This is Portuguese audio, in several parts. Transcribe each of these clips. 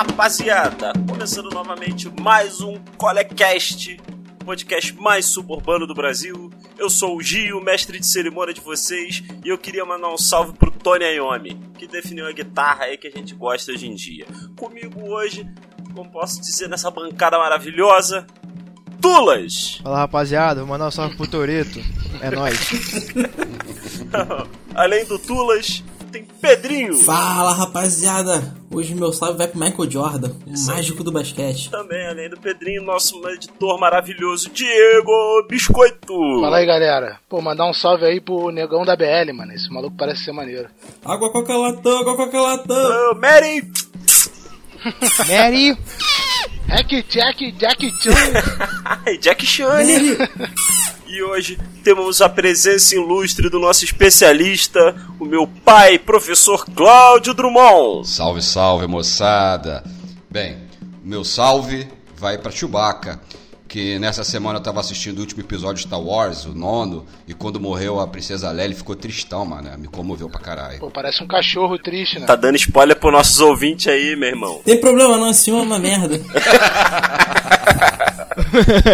Rapaziada! Começando novamente mais um Colecast, podcast mais suburbano do Brasil. Eu sou o Gio, mestre de cerimônia de vocês, e eu queria mandar um salve pro Tony Iommi, que definiu a guitarra aí que a gente gosta hoje em dia. Comigo hoje, como posso dizer, nessa bancada maravilhosa, Tulas! Fala rapaziada, vou mandar um salve pro Toreto. É nóis. Além do Tulas, tem Pedrinho. Fala rapaziada, hoje meu salve vai pro Michael Jordan, o mágico do basquete. Também, além do Pedrinho, nosso editor maravilhoso, Diego Biscoito. Fala aí, galera. Pô, mandar um salve aí pro negão da BL, mano. Esse maluco parece ser maneiro. Água coca latão, água coca latão. Uh, Mary. Mary! Hack Jack Jack Chan. e Jack Shane. E hoje temos a presença ilustre do nosso especialista, o meu pai, professor Cláudio Drummond. Salve, salve, moçada. Bem, meu salve vai pra Chewbacca, que nessa semana eu tava assistindo o último episódio de Star Wars, o nono, e quando morreu a princesa Leia, ele ficou tristão, mano. Me comoveu pra caralho. Pô, parece um cachorro triste, né? Tá dando spoiler pros nossos ouvintes aí, meu irmão. Tem problema não, esse filme é uma merda.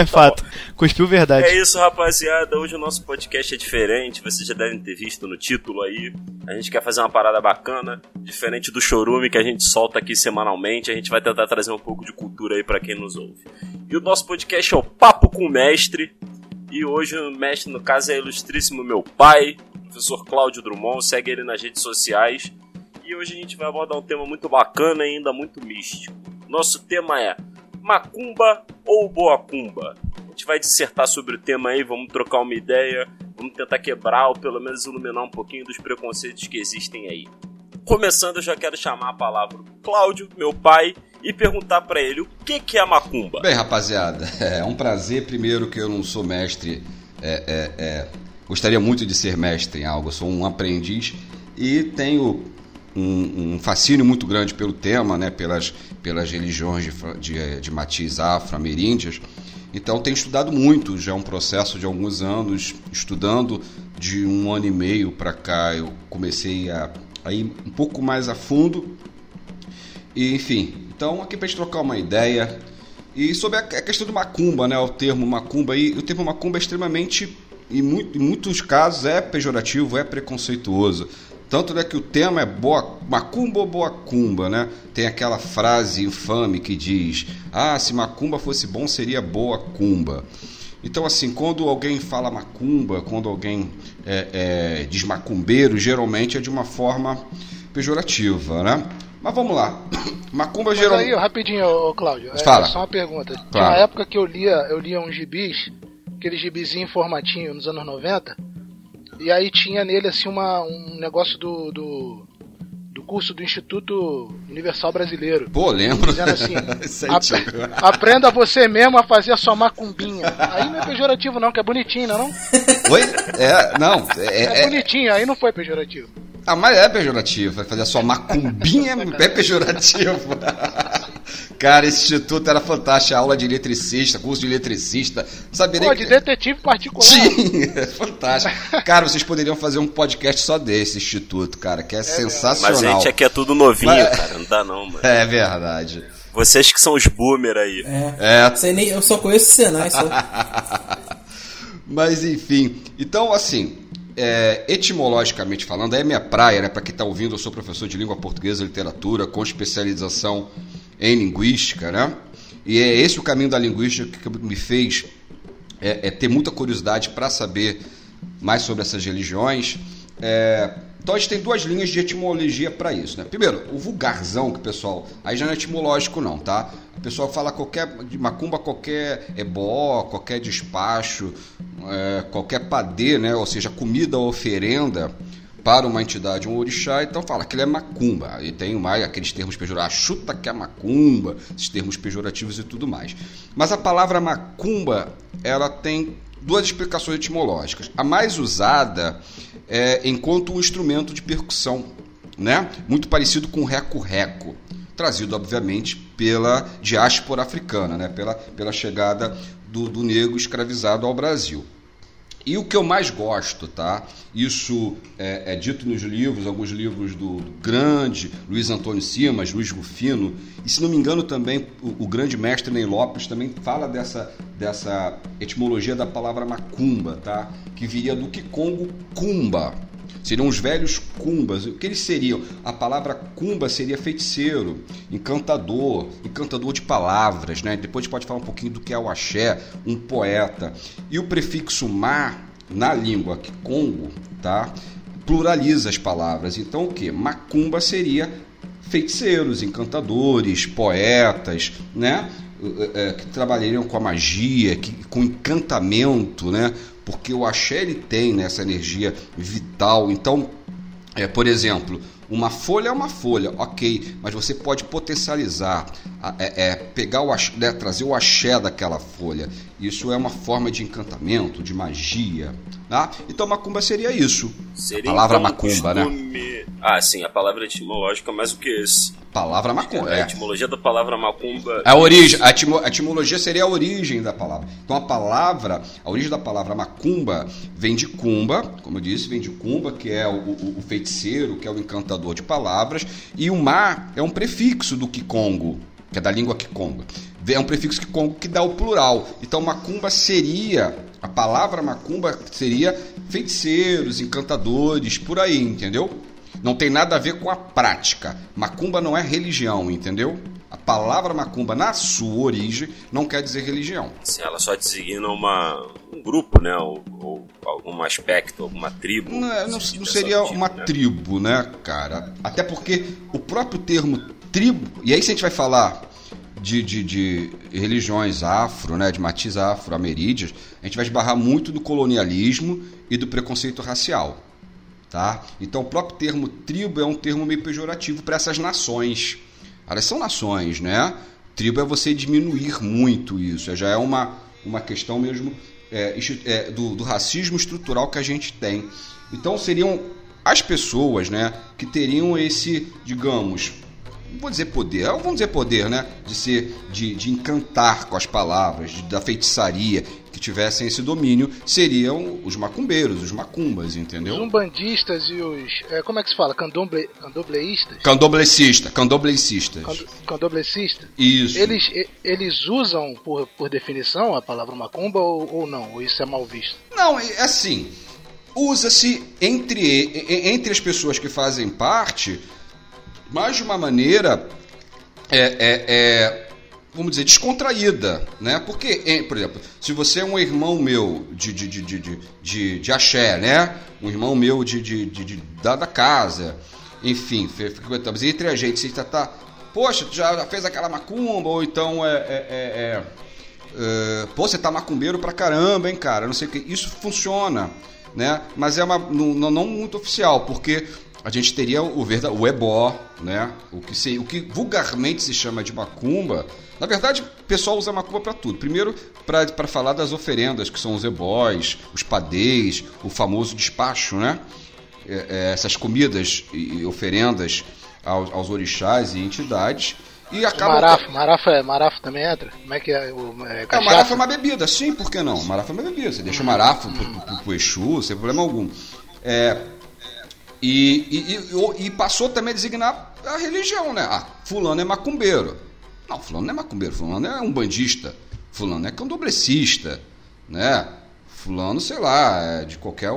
Fato. Cuspiu verdade. É isso, rapaziada. Hoje o nosso podcast é diferente. Vocês já devem ter visto no título aí. A gente quer fazer uma parada bacana, diferente do chorume que a gente solta aqui semanalmente. A gente vai tentar trazer um pouco de cultura aí pra quem nos ouve. E o nosso podcast é o Papo com o Mestre. E hoje o mestre, no caso, é ilustríssimo meu pai, professor Cláudio Drummond. Segue ele nas redes sociais. E hoje a gente vai abordar um tema muito bacana e ainda muito místico. Nosso tema é Macumba ou Boacumba? A gente vai dissertar sobre o tema aí, vamos trocar uma ideia, vamos tentar quebrar ou pelo menos iluminar um pouquinho dos preconceitos que existem aí. Começando, eu já quero chamar a palavra Cláudio, meu pai, e perguntar pra ele o que, que é a macumba. Bem, rapaziada, é um prazer. Primeiro, que eu não sou mestre, é, é, é, gostaria muito de ser mestre em algo. Eu sou um aprendiz e tenho um, um fascínio muito grande pelo tema, né, pelas, pelas religiões de, de, de matiz afro-ameríndias. Então, tenho estudado muito, já é um processo de alguns anos, estudando de um ano e meio para cá. Eu comecei a, a ir um pouco mais a fundo e, enfim, então aqui pra gente trocar uma ideia. E sobre a questão do macumba, né? O termo macumba aí, o termo macumba é extremamente, em, mu- em muitos casos, é pejorativo, é preconceituoso. Tanto né, que o tema é boa, macumba ou boa cumba, né? Tem aquela frase infame que diz: Ah, se macumba fosse bom, seria boa cumba. Então, assim, quando alguém fala macumba, quando alguém é, é, diz macumbeiro, geralmente é de uma forma pejorativa, né? Mas vamos lá. Macumba Mas geralmente. aí, rapidinho, ô, Cláudio. É, Fala. só uma pergunta. Tinha Claro. uma época que eu lia, eu lia uns gibis, aquele gibizinho em formatinho nos anos 90, e aí tinha nele assim uma, um negócio do, do, do curso do Instituto Universal Brasileiro. Pô, lembro. Dizendo assim, é aprenda você mesmo a fazer a sua macumbinha. Aí não é pejorativo não, que é bonitinho, não é não? Oi? É, não. É, É, é, bonitinho, aí não foi pejorativo. Ah, mas é pejorativo. Vai fazer a sua macumbinha é pejorativo. Cara, esse instituto era fantástico. A aula de eletricista, curso de eletricista. Sabia Pô, nem de que- detetive particular. Tinha, é fantástico. Cara, vocês poderiam fazer um podcast só desse instituto, cara, que é, Mas sensacional. a gente aqui é tudo novinho, Mas- cara. Não dá não, mano. É verdade. Vocês que são os boomer aí. É. É, nem, eu só conheço o Senai, só. Mas enfim, então assim, é, etimologicamente falando, é minha praia, né? Para quem está ouvindo, eu sou professor de língua portuguesa e literatura com especialização em linguística, né? E é esse o caminho da linguística que me fez é, é ter muita curiosidade para saber mais sobre essas religiões. É, então a gente tem duas linhas de etimologia para isso, né? Primeiro, o vulgarzão que o pessoal, aí já não é etimológico não, tá? O pessoal fala qualquer de macumba, qualquer ebó, qualquer despacho, é, qualquer padê, né? Ou seja, comida ou oferenda para uma entidade, um orixá, então fala que ele é macumba. E tem mais aqueles termos pejorativos, chuta que é macumba, esses termos pejorativos e tudo mais. Mas a palavra macumba, ela tem duas explicações etimológicas. A mais usada é enquanto um instrumento de percussão, né? Muito parecido com o reco-reco, trazido obviamente pela diáspora africana, né? Pela, pela chegada do, do negro escravizado ao Brasil. E o que eu mais gosto, tá? Isso é, é dito nos livros, alguns livros do, do, grande Luiz Antônio Simas, Luiz Rufino, e se não me engano também o, o, grande mestre Ney Lopes também fala dessa, dessa etimologia da palavra macumba, tá? Que viria do Kikongo cumba. Seriam os velhos cumbas. O que eles seriam? A palavra cumba seria feiticeiro, encantador, encantador de palavras, né? Depois a gente pode falar um pouquinho do que é o axé, um poeta. E o prefixo mar na língua Congo, tá? Pluraliza as palavras. Então o que? Macumba seria feiticeiros, encantadores, poetas, né? É, que trabalhariam com a magia, que, com encantamento, né? Porque o axé ele tem né, essa energia vital. Então, é, por exemplo, uma folha é uma folha, ok, mas você pode potencializar, é, é pegar o axé, né, trazer o axé daquela folha. Isso é uma forma de encantamento, de magia. Tá? Então macumba seria isso. Seria a palavra então, macumba, né? costume... né? Ah, sim, a palavra etimológica, mas o que é esse? Palavra macumba. É. A etimologia da palavra macumba. A origem, a, etimo, a etimologia seria a origem da palavra. Então a palavra, a origem da palavra macumba vem de cumba, como eu disse, vem de cumba, que é o, o, o feiticeiro, que é o encantador de palavras, e o mar é um prefixo do Kikongo, que é da língua Kikongo. É um prefixo Kikongo que dá o plural. Então macumba seria a palavra macumba seria feiticeiros, encantadores, por aí, entendeu? Não tem nada a ver com a prática. Macumba não é religião, entendeu? A palavra macumba, na sua origem, não quer dizer religião. Sim, ela só designa uma, um grupo, né? Ou, ou algum aspecto, alguma tribo. Não, não, não seria tipo, uma né? tribo, né, cara? Até porque o próprio termo tribo, e aí se a gente vai falar de, de, de, religiões afro, né, de matiz afro-amerídeos, a gente vai esbarrar muito do colonialismo e do preconceito racial. Tá? Então, o próprio termo tribo é um termo meio pejorativo para essas nações. Elas são nações, né? Tribo é você diminuir muito isso, já é uma, uma questão mesmo é, é, do, do racismo estrutural que a gente tem. Então, seriam as pessoas né, que teriam esse, digamos, vou dizer poder, vamos dizer poder, né? De ser, de, de encantar com as palavras, de, da feitiçaria, que tivessem esse domínio, seriam os macumbeiros, os macumbas, entendeu? Os umbandistas e os. É, como é que se fala? Candomble, candombleístas? Candomblecista, candomblecistas. Candomblecistas? Isso. Eles, eles usam, por, por definição, a palavra macumba ou, ou não? Ou isso é mal visto? Não, é assim. Usa-se entre, entre as pessoas que fazem parte mas de uma maneira, é, é, é, vamos dizer, descontraída, né? Porque, por exemplo, se você é um irmão meu de, de, de, de, de, de axé, né? Um irmão meu de, de, de, de da, da casa, enfim, frequentamos entre a gente, você está, tá, poxa, já fez aquela macumba, ou então é, é, é, é pô, você tá macumbeiro pra caramba, hein, cara, não sei o que, isso funciona, né? Mas é uma, não, não muito oficial, porque a gente teria o, o ebó, né? O que, se, o que vulgarmente se chama de macumba. Na verdade, o pessoal usa macumba para tudo. Primeiro, para falar das oferendas, que são os ebós, os padês, o famoso despacho, né? É, é, essas comidas e oferendas aos, aos orixás e entidades. E acaba... Marafo, marafo, é, marafo também entra? Como é que é? O, é, é, marafo é uma bebida, sim, por que não? Marafo é uma bebida. Você deixa o marafo pro, pro, pro, pro Exu, sem problema algum. É, e, e, e, passou também a designar a religião, né? Ah, fulano é macumbeiro. Não, fulano não é macumbeiro, fulano é um bandista, fulano é candomblessista, né? Fulano, sei lá, é de qualquer...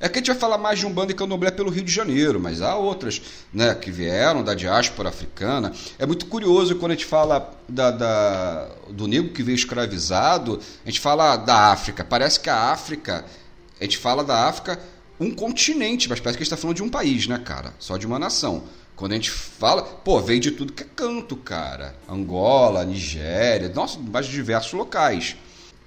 É que a gente vai falar mais de um bando e candomblé pelo Rio de Janeiro, mas há outras né, que vieram da diáspora africana. É muito curioso quando a gente fala da, da, do negro que veio escravizado, a gente fala da África. Parece que a África, a gente fala da África um continente, mas parece que a gente está falando de um país, né, cara? Só de uma nação. Quando a gente fala, pô, veio de tudo que é canto, cara. Angola, Nigéria, nossa, mais diversos locais.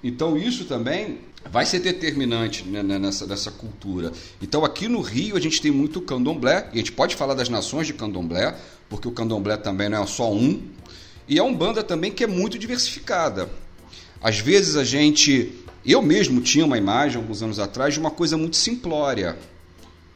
Então isso também vai ser determinante né, né, nessa, nessa cultura. Então aqui no Rio a gente tem muito candomblé, e a gente pode falar das nações de candomblé, porque o candomblé também não é só um. E é uma banda também que é muito diversificada. Às vezes a gente eu mesmo tinha uma imagem, alguns anos atrás, de uma coisa muito simplória.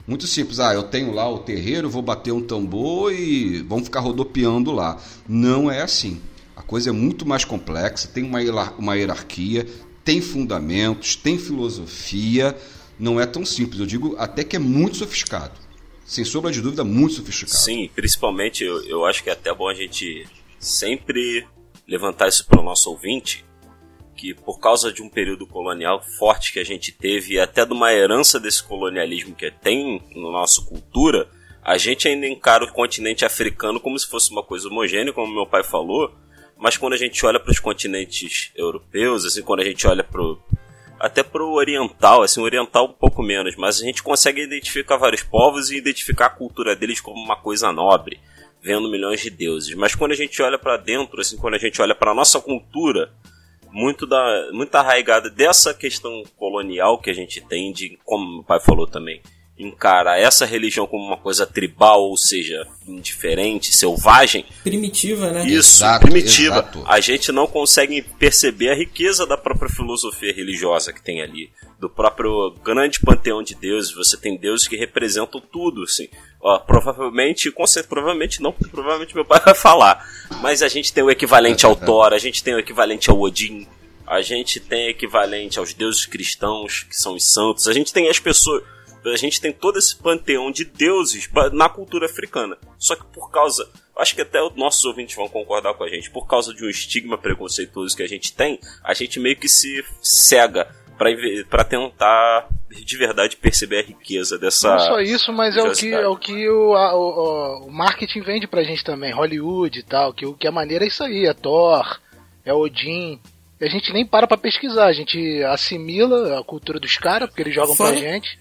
Muito simples. Ah, eu tenho lá o terreiro, vou bater um tambor e vamos ficar rodopiando lá. Não é assim. A coisa é muito mais complexa, tem uma, uma hierarquia, tem fundamentos, tem filosofia, não é tão simples. Eu digo até que é muito sofisticado. Sem sombra de dúvida, muito sofisticado. Sim, principalmente eu, eu acho que é até bom a gente sempre levantar isso para o nosso ouvinte, que por causa de um período colonial forte que a gente teve e até de uma herança desse colonialismo que tem na nossa cultura, a gente ainda encara o continente africano como se fosse uma coisa homogênea, como meu pai falou, mas quando a gente olha para os continentes europeus, assim, quando a gente olha pro até pro oriental, assim, o oriental um pouco menos, mas a gente consegue identificar vários povos e identificar a cultura deles como uma coisa nobre, vendo milhões de deuses. Mas quando a gente olha para dentro, assim, quando a gente olha para nossa cultura, muito da muito arraigada dessa questão colonial que a gente tem de, como o pai falou também, encara essa religião como uma coisa tribal, ou seja, indiferente, selvagem. Primitiva, né? Isso, exato, primitiva. Exato. A gente não consegue perceber a riqueza da própria filosofia religiosa que tem ali. Do próprio grande panteão de deuses. Você tem deuses que representam tudo, assim. Ó, provavelmente, com certeza, provavelmente não, provavelmente meu pai vai falar. Mas a gente tem o equivalente ao Thor, a gente tem o equivalente ao Odin, a gente tem o equivalente aos deuses cristãos, que são os santos, a gente tem as pessoas a gente tem todo esse panteão de deuses na cultura africana. Só que por causa. Acho que até os nossos ouvintes vão concordar com a gente. Por causa de um estigma preconceituoso que a gente tem, a gente meio que se cega para tentar de verdade perceber a riqueza dessa. Não só isso, mas é o que, é o, que o, a, o, o, marketing vende pra gente também, Hollywood e tal, que, que a maneira é isso aí, é Thor, é Odin. E a gente nem para pra pesquisar, a gente assimila a cultura dos caras, porque eles jogam Fora, pra gente.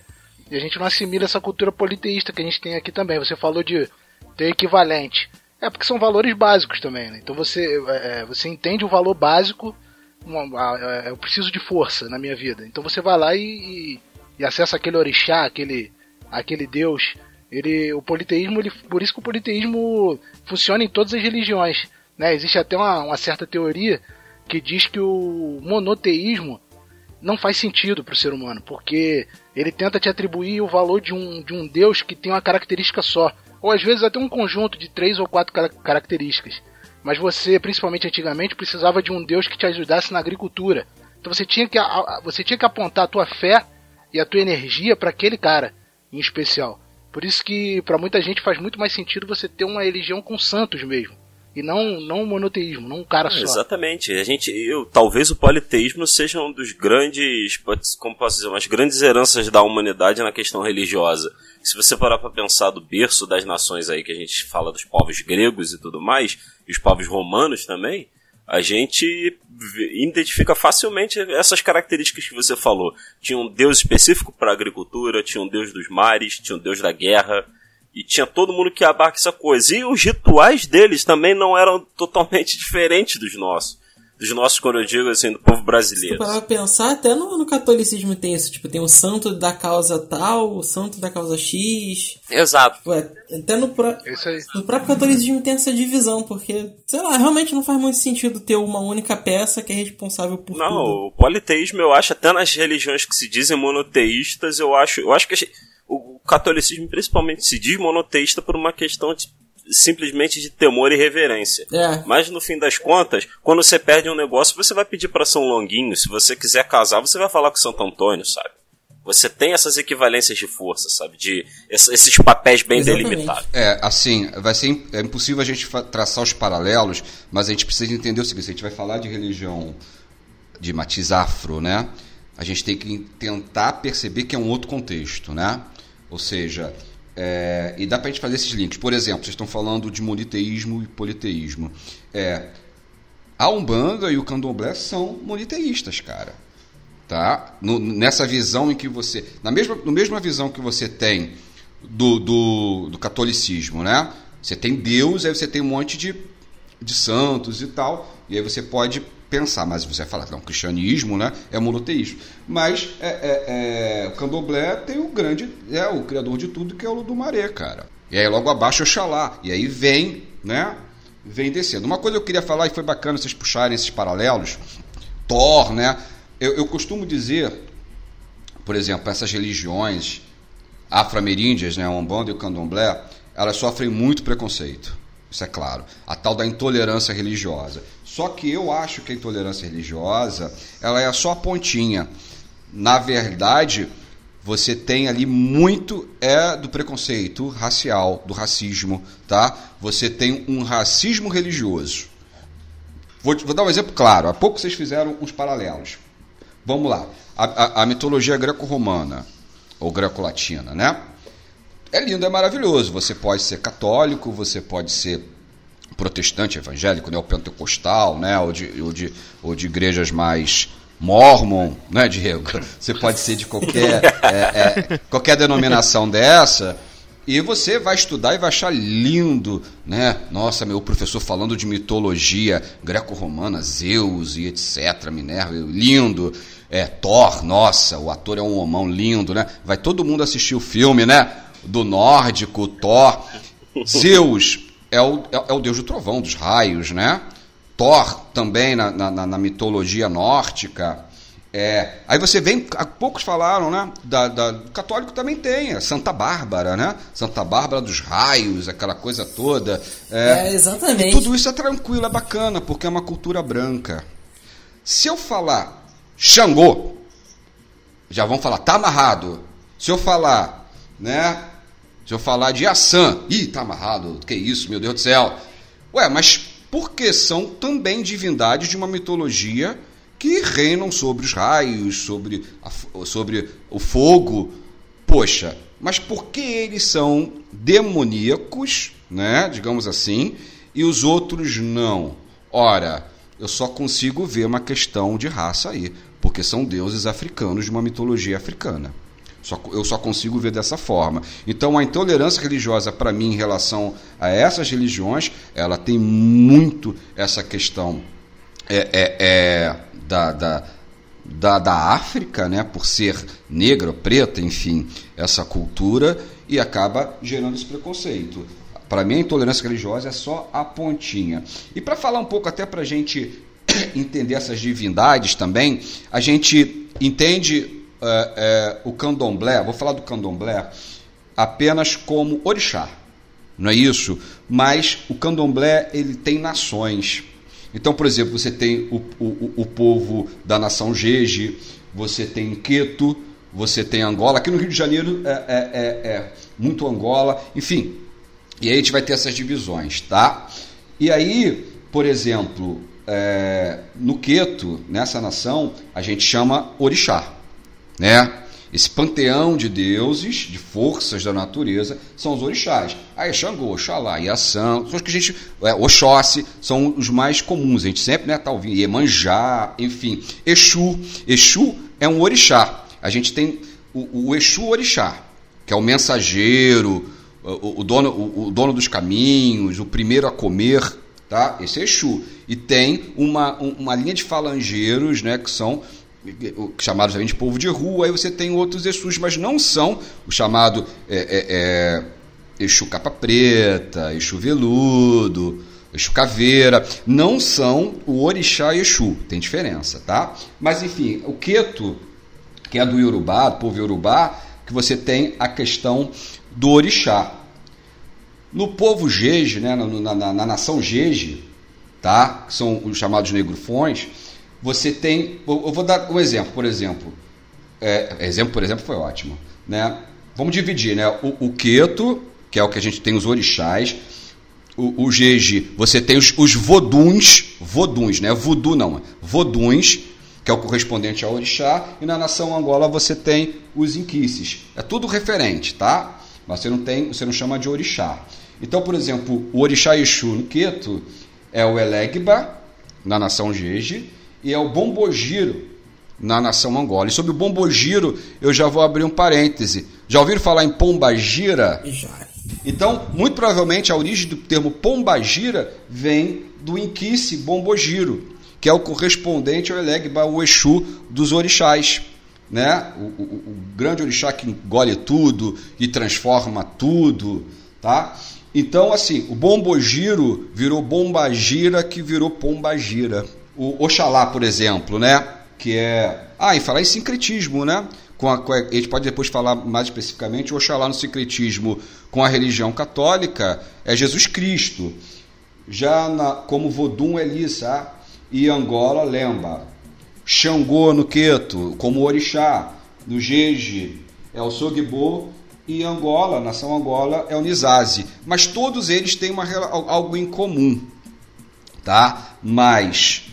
E a gente não assimila essa cultura politeísta que a gente tem aqui também. Você falou de ter equivalente. É porque são valores básicos também, né? Então você, é, é você entende o valor básico. Uma, é, eu preciso de força na minha vida. Então você vai lá e, e, e acessa aquele orixá, aquele, aquele deus. Ele, o politeísmo, ele, por isso que o politeísmo funciona em todas as religiões. Né? Existe até uma, uma certa teoria que diz que o monoteísmo não faz sentido para o ser humano, porque ele tenta te atribuir o valor de um, de um Deus que tem uma característica só, ou às vezes até um conjunto de três ou quatro car características. Mas você, principalmente antigamente, precisava de um Deus que te ajudasse na agricultura. Então você tinha que, você tinha que apontar a tua fé e a tua energia para aquele cara em especial. Por isso que para muita gente faz muito mais sentido você ter uma religião com santos mesmo e não não um monoteísmo, não um cara só. Exatamente. A gente, eu, talvez o politeísmo seja um dos grandes, como posso dizer, umas grandes heranças da humanidade na questão religiosa. Se você parar para pensar do berço das nações aí que a gente fala dos povos gregos e tudo mais, e os povos romanos também, a gente identifica facilmente essas características que você falou. Tinha um deus específico para a agricultura, tinha um deus dos mares, tinha um deus da guerra, e tinha todo mundo que abarca essa coisa. E os rituais deles também não eram totalmente diferentes dos nossos. Dos nossos, quando eu digo assim, do povo brasileiro. Se tu pensar, até no, no, catolicismo tem isso. Tipo, tem o santo da causa tal, o santo da causa X. Exato. Ué, até no, pro... no próprio catolicismo tem essa divisão, porque, sei lá, realmente não faz muito sentido ter uma única peça que é responsável por não, tudo. Não, o politeísmo eu acho, até nas religiões que se dizem monoteístas, eu acho, eu acho que o catolicismo principalmente se diz monoteísta por uma questão de, simplesmente de temor e reverência. É. Mas no fim das contas, quando você perde um negócio, você vai pedir para São Longuinho. Se você quiser casar, você vai falar com Santo Antônio, sabe? Você tem essas equivalências de força, sabe? De esses papéis bem Exatamente. delimitados. É, assim, vai ser é impossível a gente traçar os paralelos, mas a gente precisa entender o seguinte: a gente vai falar de religião de matiz afro, né? A gente tem que tentar perceber que é um outro contexto, né? Ou seja, é, e dá para a gente fazer esses links. Por exemplo, vocês estão falando de moniteísmo e politeísmo. É, a Umbanda e o Candomblé são moniteístas, cara. Tá? No, nessa visão em que você. Na mesma, na mesma visão que você tem do, do, do catolicismo, né? Você tem Deus, aí você tem um monte de, de santos e tal. E aí você pode pensar, mas você vai falar, não, o cristianismo né, é monoteísmo. Mas é, é, é, o candomblé tem o grande, é o criador de tudo, que é o Ludumaré, cara. E aí logo abaixo é Oxalá. E aí vem, né? Vem descendo. Uma coisa eu queria falar, e foi bacana vocês puxarem esses paralelos, Thor, né? Eu, eu costumo dizer, por exemplo, essas religiões afro-ameríndias, né, o Umbanda e o Candomblé, elas sofrem muito preconceito. Isso é claro. A tal da intolerância religiosa Só que eu acho que a intolerância religiosa, ela é só a pontinha. Na verdade, você tem ali muito é do preconceito racial, do racismo, tá? Você tem um racismo religioso. Vou, vou dar um exemplo claro. Há pouco vocês fizeram uns paralelos. Vamos lá. A, a, a mitologia greco-romana, ou greco-latina, né? É lindo, é maravilhoso. Você pode ser católico, você pode ser protestante, evangélico, né? ou pentecostal, né? ou, de, ou, de, ou de igrejas mais mormon, né, Diego? Você pode ser de qualquer, é, é, qualquer denominação dessa. E você vai estudar e vai achar lindo, né? Nossa, meu professor falando de mitologia greco-romana, Zeus e etc, Minerva, lindo. É, Thor, nossa, o ator é um homão lindo, né? Vai todo mundo assistir o filme, né? Do nórdico, Thor. Zeus é o, é, é o deus do trovão, dos raios, né? Thor também na, na, na mitologia nórdica. É, aí você vem, poucos falaram, né? Da, da, católico também tem, a Santa Bárbara, né? Santa Bárbara dos raios, aquela coisa toda. É, é exatamente. tudo isso é tranquilo, é bacana, porque é uma cultura branca. Se eu falar Xangô, já vão falar, tá amarrado. Se eu falar, né? Se eu falar de Assam, ih, tá amarrado, que isso, meu Deus do céu. Ué, mas porque são também divindades de uma mitologia que reinam sobre os raios, sobre, a, sobre o fogo. Poxa, mas por que eles são demoníacos, né, digamos assim, e os outros não? Ora, eu só consigo ver uma questão de raça aí, porque são deuses africanos de uma mitologia africana. Só, eu só consigo ver dessa forma. Então, a intolerância religiosa, para mim, em relação a essas religiões, ela tem muito essa questão é, é, é da, da, da, da África, né, por ser negra, preta, enfim, essa cultura, e acaba gerando esse preconceito. Para mim, a intolerância religiosa é só a pontinha. E para falar um pouco, até para a gente entender essas divindades também, a gente entende é, é, o candomblé, vou falar do candomblé apenas como orixá, não é isso? Mas o candomblé ele tem nações. Então, por exemplo, você tem o, o, o povo da nação Jeje, você tem Queto, você tem Angola. Aqui no Rio de Janeiro é, é, é, é muito Angola, enfim. E aí a gente vai ter essas divisões, tá? E aí, por exemplo, é, no Queto, nessa nação, a gente chama orixá né? Esse panteão de deuses, de forças da natureza, são os orixás. Aí Xangô, Oxalá, Iaçã, são os que a gente. É, Oxóssi, são os mais comuns. A gente sempre né, tá ouvindo. Iemanjá, enfim. Exu. Exu é um orixá. A gente tem o, o Exu orixá, que é o mensageiro, o, o dono, o, o, dono dos caminhos, o primeiro a comer, tá? Esse é Exu. E tem uma, uma linha de falangeiros, né, que são chamados também de povo de rua, aí você tem outros Exus, mas não são o chamado é, é, é, Exu capa preta, Exu veludo, Exu caveira, não são o orixá Exu, tem diferença, tá? Mas enfim, o Queto, que é do Yorubá, do povo Yorubá, que você tem a questão do orixá. No povo Jeje, né, na, na, na nação Jeje, tá? que são os chamados negrofões, você tem. Eu vou dar um exemplo, por exemplo. É, exemplo, por exemplo, foi ótimo. Né? Vamos dividir, né? O, o Queto, que é o que a gente tem os orixás. O, o você tem os, os voduns, voduns, né? Voodoo não, voduns, que é o correspondente ao orixá, e na nação Angola você tem os inquices. É tudo referente, tá? Mas você não tem, você não chama de orixá. Então, por exemplo, o orixá Exu no Queto é o Elegba, na nação Jeje, e é o Bombogiro na nação Angola. E sobre o Bombogiro, eu já vou abrir um parêntese. Já ouviram falar em Pombagira? Já. Então, muito provavelmente a origem do termo Pombagira vem do Inquice Bombogiro, que é o correspondente ao Elegba, o Exu dos orixás. Né? O, o, o, grande orixá que engole tudo e transforma tudo. Tá? Então, assim, o Bombogiro virou Bombagira, que virou Pombagira o Oxalá, por exemplo, né? Que é. Ah, e falar em sincretismo, né? Com a, com a, a gente pode depois falar mais especificamente, Oxalá no sincretismo com a religião católica é Jesus Cristo. Já na, como Vodum Lissa, e Angola, Lemba. Xangô no Queto, como Orixá. No Jeje é o Sogbo e Angola, nação Angola, é o Nizazi. Mas todos eles têm uma, algo em comum, tá? Mas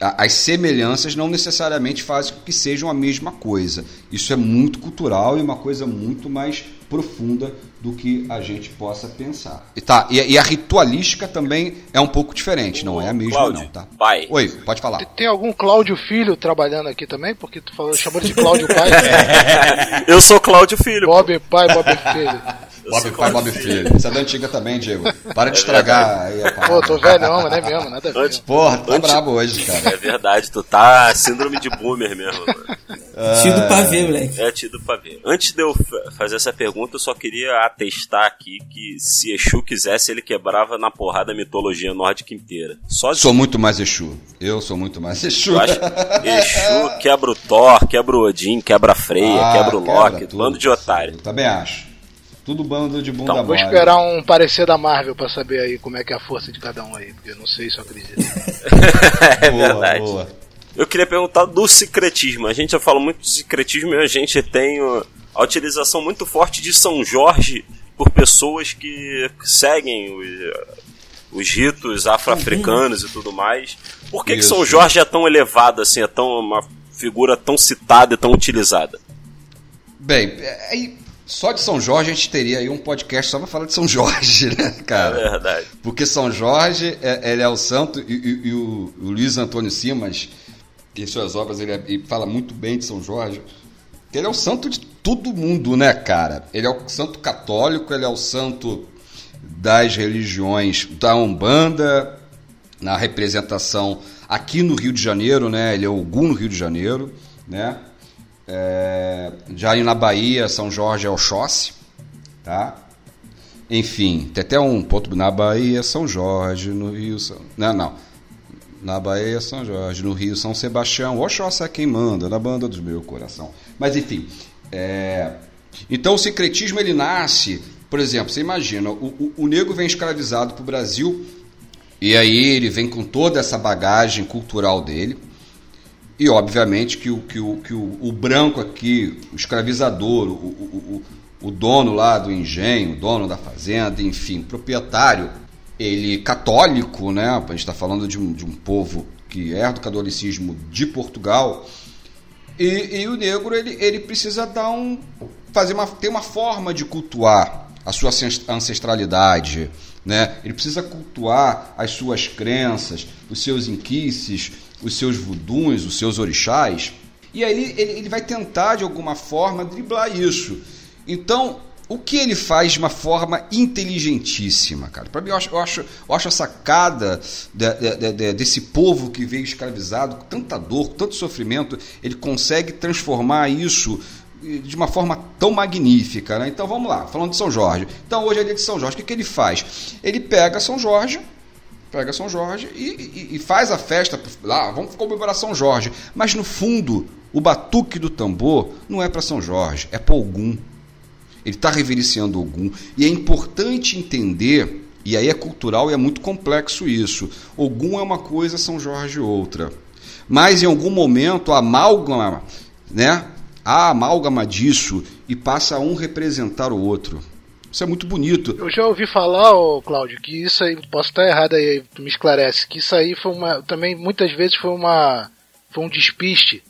as semelhanças não necessariamente fazem com que sejam a mesma coisa. Isso é muito cultural e uma coisa muito mais profunda do que a gente possa pensar. E, tá, e, e a ritualística também é um pouco diferente, não é a mesma Cláudio, não, tá? Pai. Oi, pode falar. Tem, algum Cláudio Filho trabalhando aqui também? Porque tu falou, chamou de Cláudio Pai. Eu sou Cláudio Filho. Bob Pai, Bob Filho. Bob Pai, Bob Filho. Isso é da antiga também, Diego. Para de é estragar aí a Pô, tô velhão, mas não é mesmo, nada a ver. Antes, Porra, tá antes, brabo hoje, cara. É verdade, tu tá síndrome de boomer mesmo, mano. Ah, tido pra ver, moleque. É, tido pra ver. Antes de eu fazer essa pergunta, eu só queria atestar aqui que se Exu quisesse, ele quebrava na porrada a mitologia nórdica inteira. Só Sou muito mais Exu. Eu sou muito mais Exu. Eu acho Exu quebra o Thor, quebra o Odin, quebra a Freya, ah, quebra o Loki, quebra bando de otário. Eu também acho. Tudo bando de bunda então, Vou esperar um parecer da Marvel pra saber aí como é que é a força de cada um aí, porque eu não sei se eu acredito. é boa, verdade. Boa. Eu queria perguntar do secretismo. A gente já falou muito de secretismo e a gente tem a utilização muito forte de São Jorge por pessoas que seguem os, os ritos afro-africanos uhum. e tudo mais. Por que, que São Jorge é tão elevado assim, é tão uma figura tão citada e tão utilizada? Bem, é, só de São Jorge a gente teria aí um podcast só para falar de São Jorge, né, cara? É verdade. Porque São Jorge, é, ele é o santo, e, e, e o, o, Luiz Antônio Simas, em suas obras, ele, é, ele, fala muito bem de São Jorge. Ele é o santo de todo mundo, né, cara? Ele é o santo católico, ele é o santo das religiões da Umbanda, na representação aqui no Rio de Janeiro, né? Ele é o Ogum no Rio de Janeiro, né? É, já na Bahia, São Jorge é Oxóssi, tá? Enfim, tem até um ponto na Bahia, São Jorge, no Rio, São... não, não. Na Bahia, São Jorge, no Rio, São Sebastião. Oxóssi é quem manda, na banda do meu coração. Mas enfim, é... então o secretismo ele nasce, por exemplo, você imagina, o, o, o negro vem escravizado para o Brasil e aí ele vem com toda essa bagagem cultural dele e, obviamente, que o, que o, que o, o branco aqui, o escravizador, o, o, o, dono lá do engenho, o dono da fazenda, enfim, proprietário, ele católico, né? A gente está falando de um, de um povo que é do catolicismo de Portugal. E, e, o negro ele, ele precisa dar um fazer uma ter uma forma de cultuar a sua ancestralidade, né? Ele precisa cultuar as suas crenças, os seus inquices, os seus vuduns, os seus orixás, e aí ele, ele vai tentar de alguma forma driblar isso. Então, o que ele faz de uma forma inteligentíssima, cara. Para mim, eu acho, eu acho, eu acho a sacada de, de, de, desse povo que veio escravizado, com tanta dor, com tanto sofrimento, ele consegue transformar isso de uma forma tão magnífica. Né? Então vamos lá, falando de São Jorge. Então hoje é dia de São Jorge. O que, que ele faz? Ele pega São Jorge, pega São Jorge e, e, e faz a festa lá, vamos comemorar São Jorge. Mas no fundo, o batuque do tambor não é para São Jorge, é para Ogum. Ele está reverenciando Ogum. E é importante entender, e aí é cultural e é muito complexo isso. Ogum é uma coisa, São Jorge outra. Mas em algum momento a amálgama, né? A amálgama disso e passa a um representar o outro. Isso é muito bonito. Eu já ouvi falar, ô Cláudio, que isso aí, posso estar errado aí, tu me esclarece, que isso aí foi uma, também muitas vezes foi uma, foi um despiste.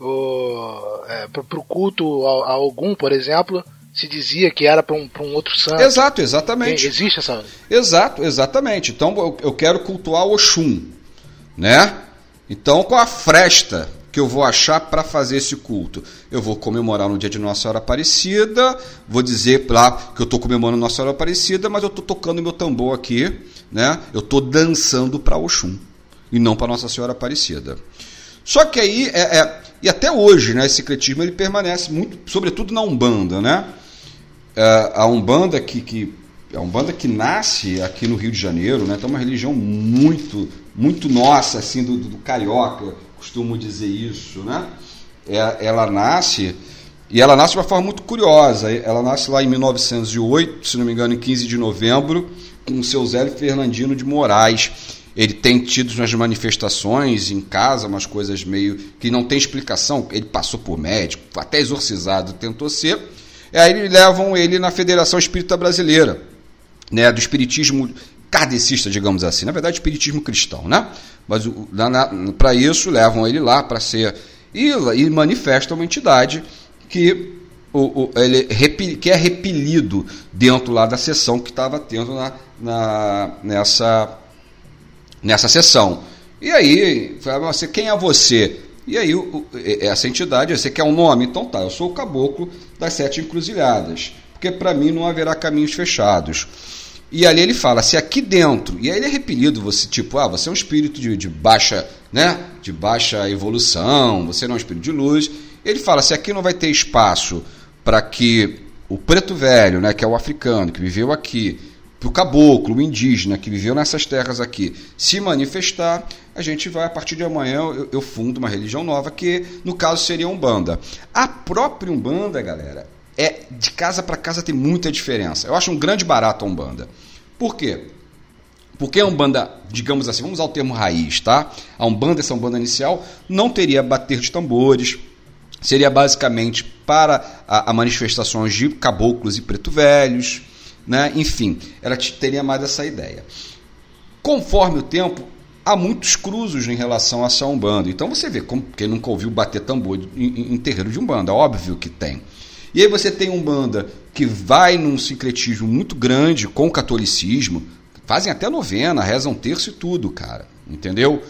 O, é, pro culto a, a algum, por exemplo, se dizia que era para um, um outro santo. Exato, exatamente. Existe essa. Exato, exatamente. Então eu, eu quero cultuar o Oxum, né? Então com a fresta que eu vou achar para fazer esse culto? Eu vou comemorar no dia de Nossa Senhora Aparecida, vou dizer lá que eu estou comemorando Nossa Senhora Aparecida, mas eu estou tocando meu tambor aqui, né? Eu estou dançando para Oxum e não para Nossa Senhora Aparecida. Só que aí, é, é, e até hoje, né, esse secretismo ele permanece muito, sobretudo na Umbanda, né? É, a Umbanda que, que é uma banda que nasce aqui no Rio de Janeiro, né? Tem uma religião muito, muito nossa, assim, do, do carioca, costumo dizer isso, né? É, ela nasce e ela nasce de uma forma muito curiosa. Ela nasce lá em 1908, se não me engano, em 15 de novembro, com o seu Zé Fernandino de Moraes. ele tem tido umas manifestações em casa, umas coisas meio que não tem explicação. Ele passou por médico, até exorcizado tentou ser. E aí levam ele na Federação Espírita Brasileira, né, do espiritismo kardecista, digamos assim. Na verdade, espiritismo cristão, né? Mas para isso levam ele lá para ser e, e manifesta uma entidade que o, o, ele que é repelido dentro lá da sessão que estava tendo na, na, nessa, nessa sessão. E aí, você, quem é você? E aí, o, essa entidade, você quer um nome? Então tá, eu sou o caboclo das sete encruzilhadas, porque para mim não haverá caminhos fechados. E ali ele fala, se aqui dentro, e aí ele é repelido, você tipo, ah, você é um espírito de, de baixa, né, de baixa evolução, você não é um espírito de luz. Ele fala, se aqui não vai ter espaço para que o preto velho, né, que é o africano, que viveu aqui, para o caboclo, o indígena que viveu nessas terras aqui, se manifestar, a gente vai, a partir de amanhã, eu, eu fundo uma religião nova, que no caso seria Umbanda. A própria Umbanda, galera, é de casa para casa tem muita diferença. Eu acho um grande barato a Umbanda. Por quê? Porque a Umbanda, digamos assim, vamos usar o termo raiz, tá? A Umbanda, essa Umbanda inicial, não teria bater de tambores, seria basicamente para a, a manifestações de caboclos e preto velhos, né? enfim, ela teria mais essa ideia. Conforme o tempo, há muitos cruzos em relação a essa Umbanda. Então você vê, como, quem nunca ouviu bater tambor em, em terreiro de Umbanda, óbvio que tem. E aí você tem um banda que vai num sincretismo muito grande com o catolicismo, fazem até novena, rezam terço e tudo, cara. Entendeu?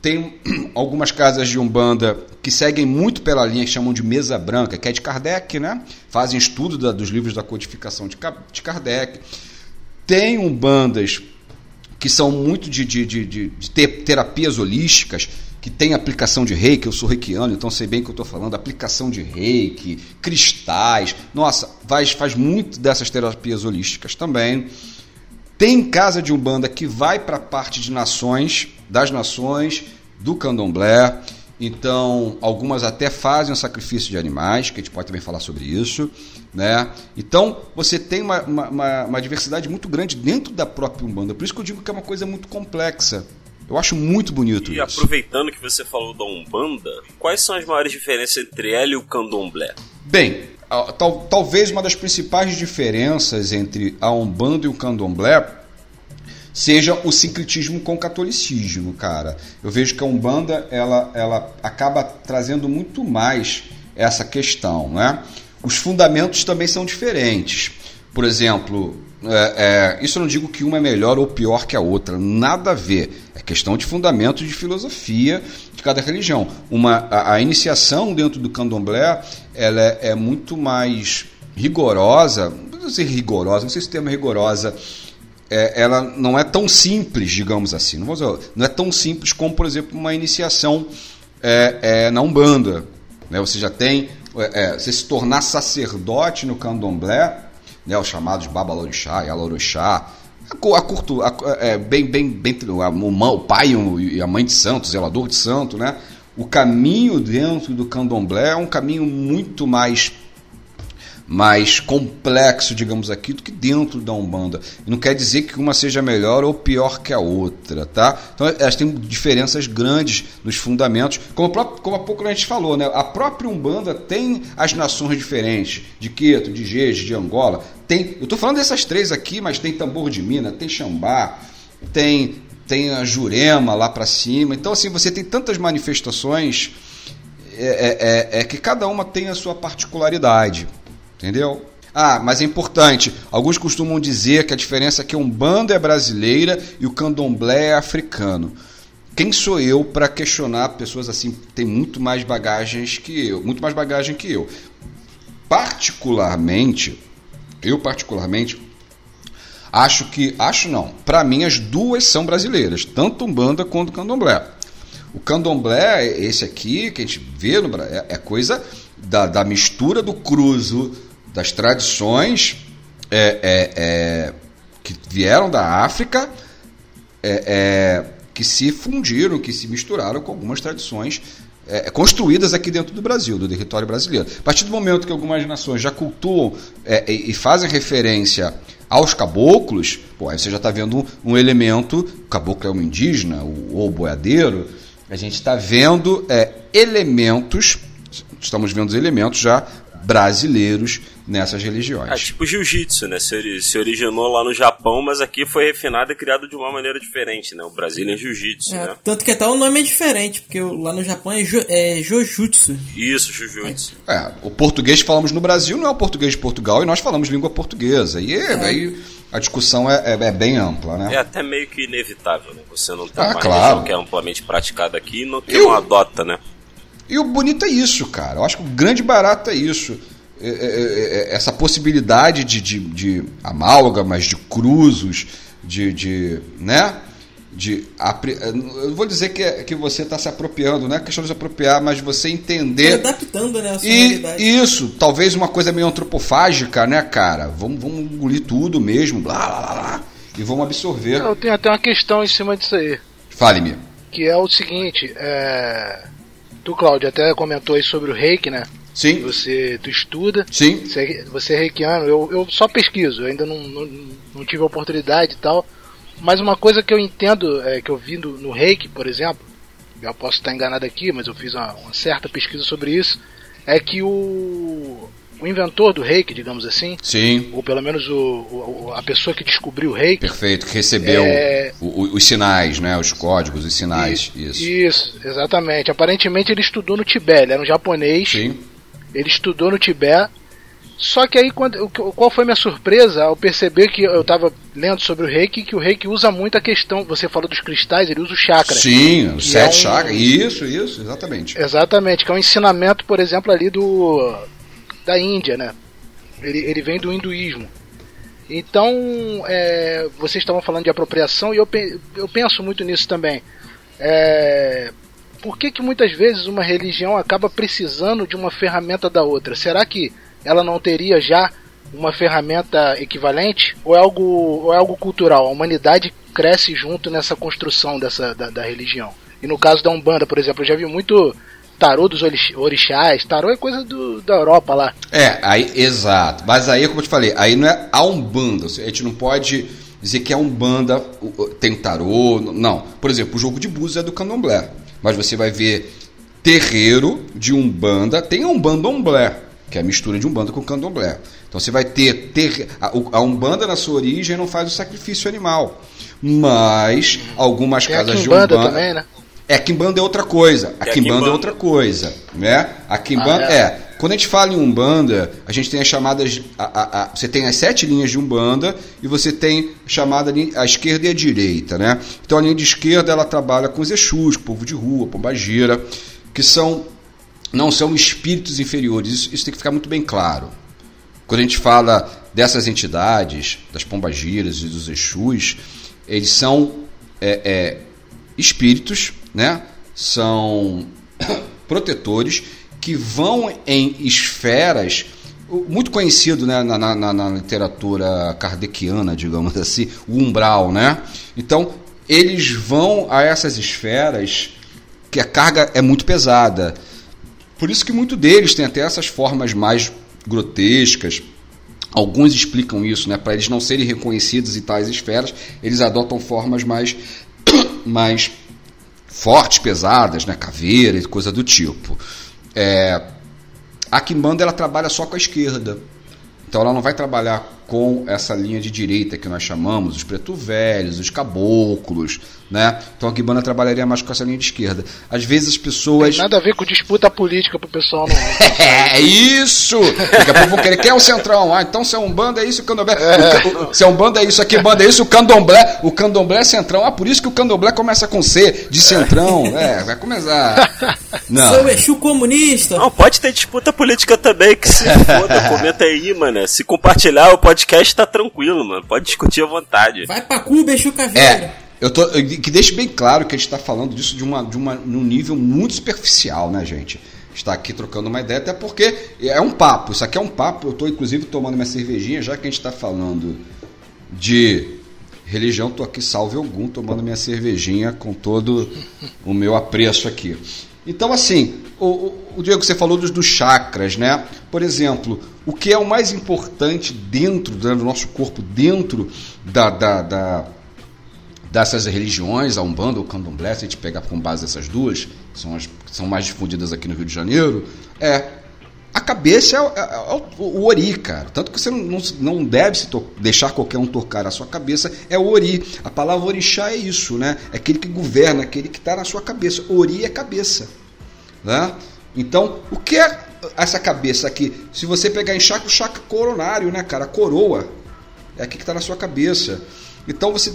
Tem algumas casas de Umbanda que seguem muito pela linha que chamam de mesa branca, que é de Kardec, né? Fazem estudo da, dos livros da codificação de, de Kardec. Tem Umbandas que são muito de, de, de, de terapias holísticas, que tem aplicação de reiki, eu sou reikiano, então sei bem o que eu estou falando, aplicação de reiki, cristais, nossa, faz, faz muito dessas terapias holísticas também. Tem casa de Umbanda que vai para a parte de nações, das nações, do candomblé, então algumas até fazem o sacrifício de animais, que a gente pode também falar sobre isso. Né? Então você tem uma, uma, uma diversidade muito grande dentro da própria Umbanda, por isso que eu digo que é uma coisa muito complexa. Eu acho muito bonito e isso. aproveitando que você falou da Umbanda, quais são as maiores diferenças entre ela e o Candomblé? Bem, tal, talvez uma das principais diferenças entre a Umbanda e o Candomblé seja o sincretismo com o catolicismo, cara. Eu vejo que a Umbanda ela, ela acaba trazendo muito mais essa questão, né? Os fundamentos também são diferentes. Por exemplo, é, é, isso eu não digo que uma é melhor ou pior que a outra, nada a ver. É questão de fundamento de filosofia de cada religião. Uma, a, a iniciação dentro do candomblé ela é, é, muito mais rigorosa, não vou dizer rigorosa, não sei se o termo é rigorosa, é, ela não é tão simples, digamos assim. Não, dizer, não é tão simples como, por exemplo, uma iniciação é, na Umbanda. Né? Você já tem. você se tornar sacerdote no candomblé né, os chamados Babalorixá e Alorixá, a, a curto, a, é, bem, bem, bem o, o pai e a mãe de santo, o zelador de santo, né? O caminho dentro do candomblé é um caminho muito mais mais complexo, digamos aqui, do que dentro da Umbanda. Não quer dizer que uma seja melhor ou pior que a outra, tá? Então elas têm diferenças grandes nos fundamentos, como, próprio, como há pouco a gente falou, né? A própria Umbanda tem as nações diferentes, de Queto, de Jeje, de Angola. Tem, eu estou falando dessas três aqui, mas tem tambor de mina, tem xambá, tem tem a Jurema lá para cima. Então assim, você tem tantas manifestações é, é, é, é que cada uma tem a sua particularidade. Entendeu? Ah, mas é importante. Alguns costumam dizer que a diferença é que um bando é brasileira e o candomblé é africano. Quem sou eu para questionar pessoas assim que têm muito mais bagagens que eu, muito mais bagagem que eu? Particularmente, eu particularmente acho que, acho não, para mim as duas são brasileiras, tanto Umbanda quanto Candomblé. O Candomblé, esse aqui que a gente vê no é, é coisa da, da mistura do cruzo das tradições é, é, é, que vieram da África, é, é, que se fundiram, que se misturaram com algumas tradições é, construídas aqui dentro do Brasil, do território brasileiro. A partir do momento que algumas nações já cultuam e fazem referência aos caboclos, pô, aí você já está vendo um, um, elemento, o caboclo é um indígena, o, ou boiadeiro, a gente está vendo é, elementos, estamos vendo elementos já brasileiros nessas religiões. É tipo jiu-jitsu, né? Se, se, originou lá no Japão, mas aqui foi refinado e criado de uma maneira diferente, né? O Brasília é jiu-jitsu, é, né? Tanto que até o nome é diferente, porque lá no Japão é, jo, é jojutsu. Isso, jujutsu. É, o português que falamos no Brasil não é o português de Portugal e nós falamos língua portuguesa. E é. aí a discussão é, é, é, bem ampla, né? É até meio que inevitável, né? Você não tem ah, uma claro. que é amplamente praticada aqui e não tem uma adota, né? E o bonito é isso, cara. Eu acho que o grande barato é isso. É, é, é, essa possibilidade de, de, de amálgamas, de cruzos, de, de né? De, eu vou dizer que, que você está se apropriando, não é questão de se apropriar, mas você entender. adaptando, né? A e isso, talvez uma coisa meio antropofágica, né, cara? Vamos, vamos engolir tudo mesmo, blá, blá, blá, e vamos absorver. Eu tenho até uma questão em cima disso aí. Fale-me. Que é o seguinte, é Tu, Cláudio, até comentou aí sobre o reiki, né? Sim. Você tu estuda. Sim. Você, você é reikiano. Eu, eu só pesquiso, eu ainda não, não, não tive a oportunidade e tal. Mas uma coisa que eu entendo, é, que eu vi no, no reiki, por exemplo, eu posso estar enganado aqui, mas eu fiz uma, uma certa pesquisa sobre isso, é que o, o inventor do reiki, digamos assim. Sim. Ou pelo menos o, o a pessoa que descobriu o reiki. Perfeito, que recebeu é... o, os sinais, né? Os códigos, os sinais. Isso, isso. Isso, exatamente. Aparentemente ele estudou no Tibete, ele era um japonês. Sim. Ele estudou no Tibete. Só que aí, quando, qual foi minha surpresa ao perceber que eu estava lendo sobre o reiki, que o reiki usa muito a questão, você falou dos cristais, ele usa o chakra. Sim, os sete é um, chakras, isso, isso, exatamente. Exatamente, que é um ensinamento, por exemplo, ali do da Índia, né? Ele, ele vem do hinduísmo. Então, é, vocês estavam falando de apropriação e eu, eu penso muito nisso também. É, por que, que muitas vezes uma religião acaba precisando de uma ferramenta da outra? Será que ela não teria já uma ferramenta equivalente? Ou é algo, ou é algo cultural? A humanidade cresce junto nessa construção dessa, da, da religião. E no caso da Umbanda, por exemplo, eu já vi muito tarô dos orixás, tarô é coisa do, da Europa lá. É, aí, exato. Mas aí, como eu te falei, aí não é a Umbanda. A gente não pode dizer que a Umbanda tem tarô. Não. Por exemplo, o jogo de búzios é do candomblé. Mas você vai ver terreiro de Umbanda, tem a Umbanda Omblé, que é a mistura de Umbanda com candomblé. Então você vai ter, ter a, Umbanda na sua origem não faz o sacrifício animal. Mas algumas tem casas de Umbanda também, né? É, a Kimbanda é outra coisa. A Kimbanda é outra coisa, né? A Kimbanda ah, é. é. Quando a gente fala em Umbanda, a gente tem as chamadas. A, a, a, você tem as sete linhas de Umbanda e você tem a chamada a esquerda e a direita, né? Então a linha de esquerda ela trabalha com os Exus, povo de rua, pombagira, que são não são espíritos inferiores. Isso, isso tem que ficar muito bem claro. Quando a gente fala dessas entidades, das pombagiras e dos Exus, eles são é, é, espíritos, né? São protetores que vão em esferas muito conhecido né, na, na, na, literatura kardeciana, digamos assim, o umbral, né? Então, eles vão a essas esferas que a carga é muito pesada. Por isso que muito deles tem até essas formas mais grotescas. Alguns explicam isso, né? Para eles não serem reconhecidos em tais esferas, eles adotam formas mais mais fortes, pesadas, né? caveira e coisa do tipo. É, a Kimbanda ela trabalha só com a esquerda. Então ela não vai trabalhar com essa linha de direita que nós chamamos, os preto velhos, os caboclos, né? Então a Guibana trabalharia mais com essa linha de esquerda. Às vezes as pessoas. Tem nada a ver com disputa política pro pessoal não. é isso! Daqui a pouco vão querer. Quem é o centrão? Ah, então se é um bando é isso, o candomblé. É. se é um bando é isso, aqui bando é isso, o candomblé. O candomblé é centrão. Ah, por isso que o candomblé começa com C, de centrão. É, vai começar. Não. Sou Exu comunista. Não, pode ter disputa política também, que se foda, comenta aí, mano. Se compartilhar o podcast tá tranquilo, mano. Pode discutir à vontade. Vai pra Cuba, Exu Caveira. É. Eu tô, que deixe bem claro que a gente está falando disso de uma, de uma, num nível muito superficial, né, gente? Está aqui trocando uma ideia, até porque é um papo. Isso aqui é um papo. Eu estou, inclusive, tomando minha cervejinha, já que a gente está falando de religião, estou aqui, salve algum, tomando minha cervejinha com todo o meu apreço aqui. Então, assim, o, o Diego, você falou dos, dos chakras, né? Por exemplo, o que é o mais importante dentro do nosso corpo, dentro da, da, da dessas religiões, a Umbanda ou o Candomblé, se a gente pegar com base essas duas, que são as que são mais difundidas aqui no Rio de Janeiro, é a cabeça é, é, é o, ori, cara. Tanto que você não, não, deve se deixar qualquer um tocar a sua cabeça, é o ori. A palavra orixá é isso, né? É aquele que governa, aquele que está na sua cabeça. Ori é cabeça. Né? Então, o que é essa cabeça aqui? Se você pegar em chakra, o chakra coronário, né, cara? A coroa é aqui que está na sua cabeça. Então você,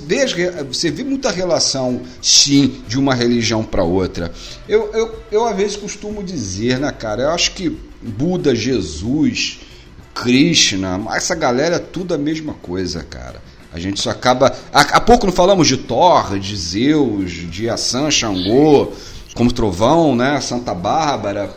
você vê muita relação, sim, de uma religião para outra. Eu, eu, eu, às vezes, costumo dizer, né, cara? Eu acho que Buda, Jesus, Krishna, essa galera é tudo a mesma coisa, cara. A gente só acaba. Há, pouco não falamos de Thor, de Zeus, de Assan, Xangô, como Trovão, né? Santa Bárbara.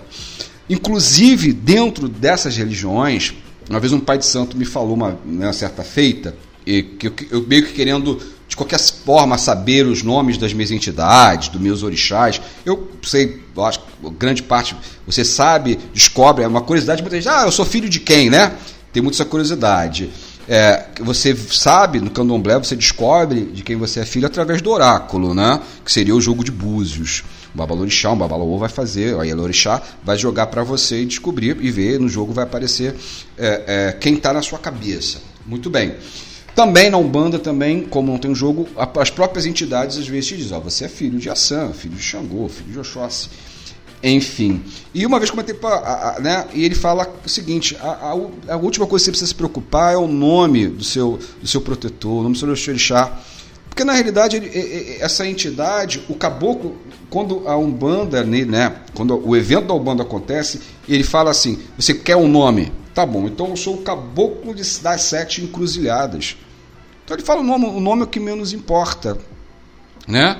Inclusive, dentro dessas religiões, uma vez um pai de santo me falou uma, uma certa feita, e que eu, eu meio que querendo de qualquer forma saber os nomes das minhas entidades, dos meus orixás. Eu sei, eu acho que grande parte você sabe, descobre, é uma curiosidade, muita ah, eu sou filho de quem, né? Tem muita essa curiosidade. É, você sabe, no candomblé, você descobre de quem você é filho através do oráculo, né? Que seria o jogo de búzios. O babalorixá, um babalaô vai fazer, aí a orixá vai jogar para você e descobrir e ver, no jogo vai aparecer é, é, quem está na sua cabeça. Muito bem. Também na Umbanda, também, como não tem um jogo, as próprias entidades às vezes te dizem, ó, você é filho de Assam, filho de Xangô, filho de Oxóssi. Enfim. E uma vez comentei para. Né, e ele fala o seguinte: a, a, a, última coisa que você precisa se preocupar é o nome do seu, do seu protetor, o nome do seu orixá. Porque na realidade, ele, essa entidade, o caboclo, quando a Umbanda, né, quando o evento da Umbanda acontece, ele fala assim: você quer um nome? Tá bom, então eu sou o caboclo das sete encruzilhadas. Então ele fala o nome, o nome é o que menos importa, né?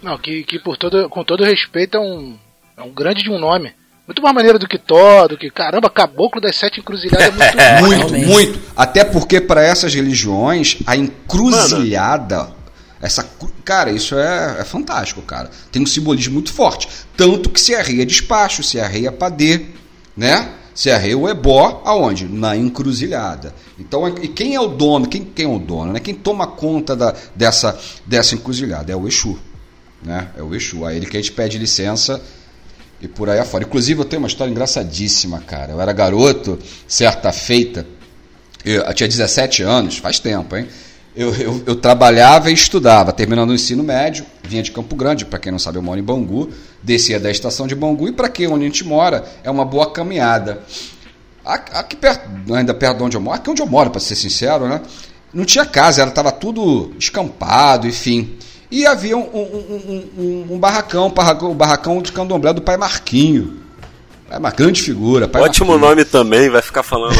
Não, que, que por todo, com todo respeito é um, é um grande de um nome. Muito mais maneiro do que Thor, do que. Caramba, Caboclo das Sete Encruzilhadas é muito Muito, muito. Até porque para essas religiões, a encruzilhada. Mano. Essa, cara, isso é, é fantástico, cara. Tem um simbolismo muito forte. Tanto que se arreia despacho, se arreia padê, né? Se arreia o ebó aonde? Na encruzilhada. Então, e quem é o dono? Quem, quem é o dono? Né? Quem toma conta da, dessa, dessa encruzilhada? É o Exu. Né? É o Exu. A ele que a gente pede licença e por aí afora. Inclusive, eu tenho uma história engraçadíssima, cara. Eu era garoto, certa feita, eu, eu tinha 17 anos, faz tempo, hein? Eu, eu, eu, trabalhava e estudava, terminando o ensino médio, vinha de Campo Grande, para quem não sabe, eu moro em Bangu, descia da estação de Bangu e para quem onde a gente mora é uma boa caminhada. Aqui perto, ainda perto de onde eu moro, aqui onde eu moro, para ser sincero, né? Não tinha casa, ela estava tudo escampado, enfim. E havia um, um, um, um barracão, o barracão de candomblé do pai Marquinho. É uma grande figura. Ótimo Marquinho. nome também, vai ficar falando.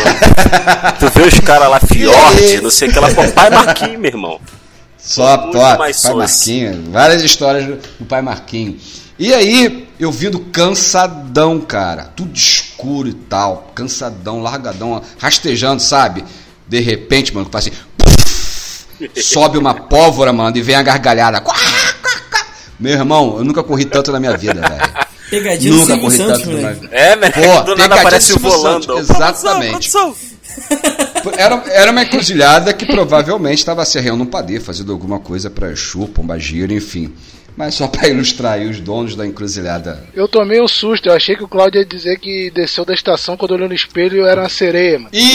tu vê os caras lá, Fiorte, não sei o que lá, pô, pai Marquinho, meu irmão. Só top, pai Marquinho. Várias histórias do pai Marquinho. E aí, eu vindo cansadão, cara. Tudo escuro e tal. Cansadão, largadão, rastejando, sabe? De repente, mano, faz assim. Puff, sobe uma pólvora, mano, e vem a gargalhada. Meu irmão, eu nunca corri tanto na minha vida, velho. Pegadinha Nunca do corri Santos, na É, né? Pô, do nada aparece volando. Exatamente. Era, era uma encruzilhada que provavelmente estava se arreando um padê, fazendo alguma coisa para Exu, Pombagira, enfim. Mas só para ilustrar aí os donos da encruzilhada. Eu tomei um susto, eu achei que o Claudio ia dizer que desceu da estação quando olhou no espelho e eu era uma sereia, mano. E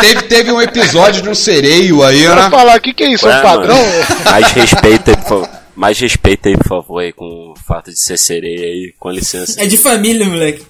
teve, teve um episódio de um sereio aí, né? Pra falar, o que, que é isso? É um padrão? Mais respeito, por favor. Mais respeito aí, por favor, aí, com o fato de ser sereia aí, com licença. É de família, moleque.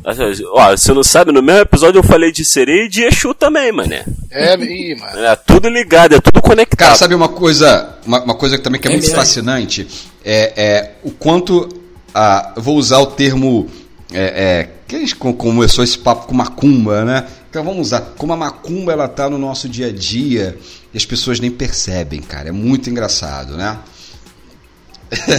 Ó, você não sabe, no mesmo episódio eu falei de sereia e de Exu também, mané. É, ih, mano. É tudo ligado, é tudo conectado. Cara, sabe uma coisa, uma, uma coisa que também que é, é muito mesmo. fascinante? É, é o quanto, ah, eu vou usar o termo, é, é, que a gente começou esse papo com macumba, né? Então vamos usar, como a macumba ela tá no nosso dia a dia e as pessoas nem percebem, cara, é muito engraçado, né?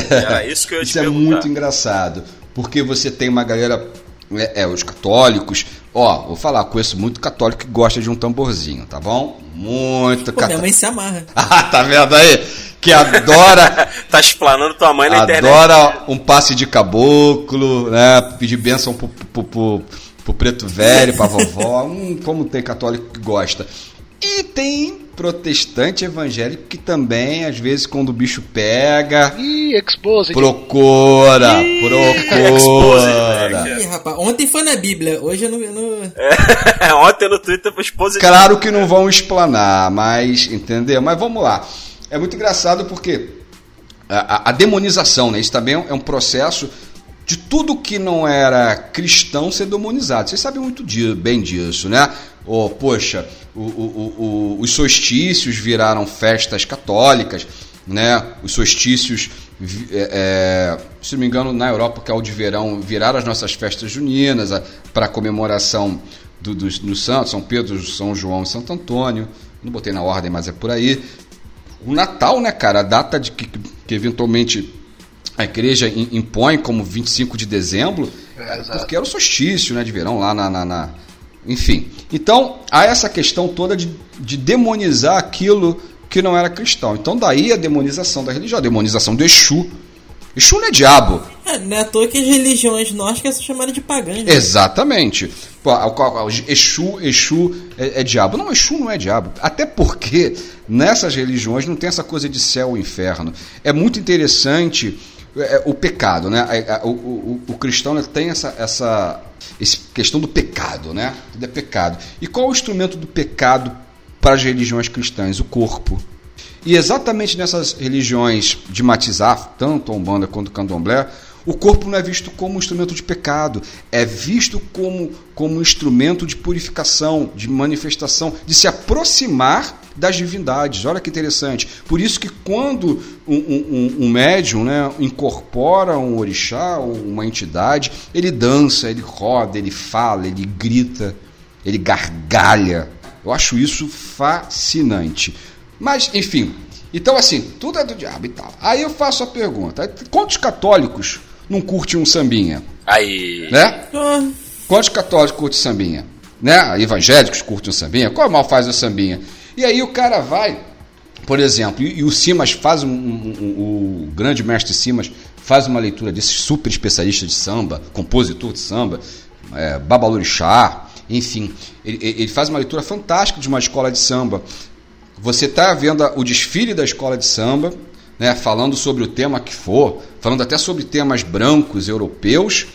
Era isso que eu ia Isso é muito engraçado, porque você tem uma galera, é, é, os católicos, ó, vou falar, conheço muito católico que gosta de um tamborzinho, tá bom? Muito católico. Minha mãe se amarra. ah, tá vendo aí? que adora. tá explanando tua mãe na adora internet. Adora um passe de caboclo, né? Pedir bênção pro, pro, pro, pro preto velho, pra vovó. hum, como tem católico que gosta. E tem protestante evangélico que também, às vezes, quando o bicho pega. Ih, expose. Procura, Ih, procura. Ih, rapaz, ontem foi na Bíblia, hoje eu não. não... É, ontem no Twitter foi expose. Claro que não vão explanar, mas. Entendeu? Mas vamos lá. É muito engraçado porque a, a, a demonização, né? Isso também é um processo de tudo que não era cristão ser demonizado. Vocês sabem muito bem disso, né? Oh, poxa, o, o, o, os solstícios viraram festas católicas, né? Os solstícios, é, é, se não me engano, na Europa, que é o de verão, viraram as nossas festas juninas para comemoração do, dos, do Santos, São Pedro, São João e Santo Antônio. Não botei na ordem, mas é por aí. O Natal, né, cara? A data de que, que eventualmente a igreja impõe como 25 de dezembro, é, porque era o solstício né, de verão lá na, na, na enfim. Então, há essa questão toda de, de demonizar aquilo que não era cristão. Então, daí a demonização da religião, a demonização do Exu. Exu não é diabo. É, não é à toa que as religiões nórdicas são chamadas de pagãs. Né? Exatamente. Pô, Exu, Exu é, é, diabo. Não, Exu não é diabo. Até porque nessas religiões não tem essa coisa de céu e inferno. É muito interessante é, o pecado, né? O, o, o cristão tem essa, essa esse questão do pecado, né? Tudo é pecado. E qual é o instrumento do pecado para as religiões cristãs? O corpo. E exatamente nessas religiões de matizar, tanto a Umbanda quanto o Candomblé, o corpo não é visto como instrumento de pecado, é visto como, como instrumento de purificação, de manifestação, de se aproximar das divindades. Olha que interessante. Por isso que quando um, um, um médium né, incorpora um orixá uma entidade, ele dança, ele roda, ele fala, ele grita, ele gargalha. Eu acho isso fascinante. Mas, enfim, então assim, tudo é do diabo e tal. Aí eu faço a pergunta: quantos católicos não curtem um sambinha? Aí. Né? Ah. Quantos católicos curtem sambinha? Né? Evangélicos curtem um sambinha? Qual mal faz o sambinha? E aí o cara vai, por exemplo, e, e o Simas faz um, um, um, o grande mestre Simas faz uma leitura desse super especialista de samba, compositor de samba, é, Babalorixá, enfim, ele, ele faz uma leitura fantástica de uma escola de samba. Você está vendo o desfile da escola de samba, né, falando sobre o tema que for, falando até sobre temas brancos europeus,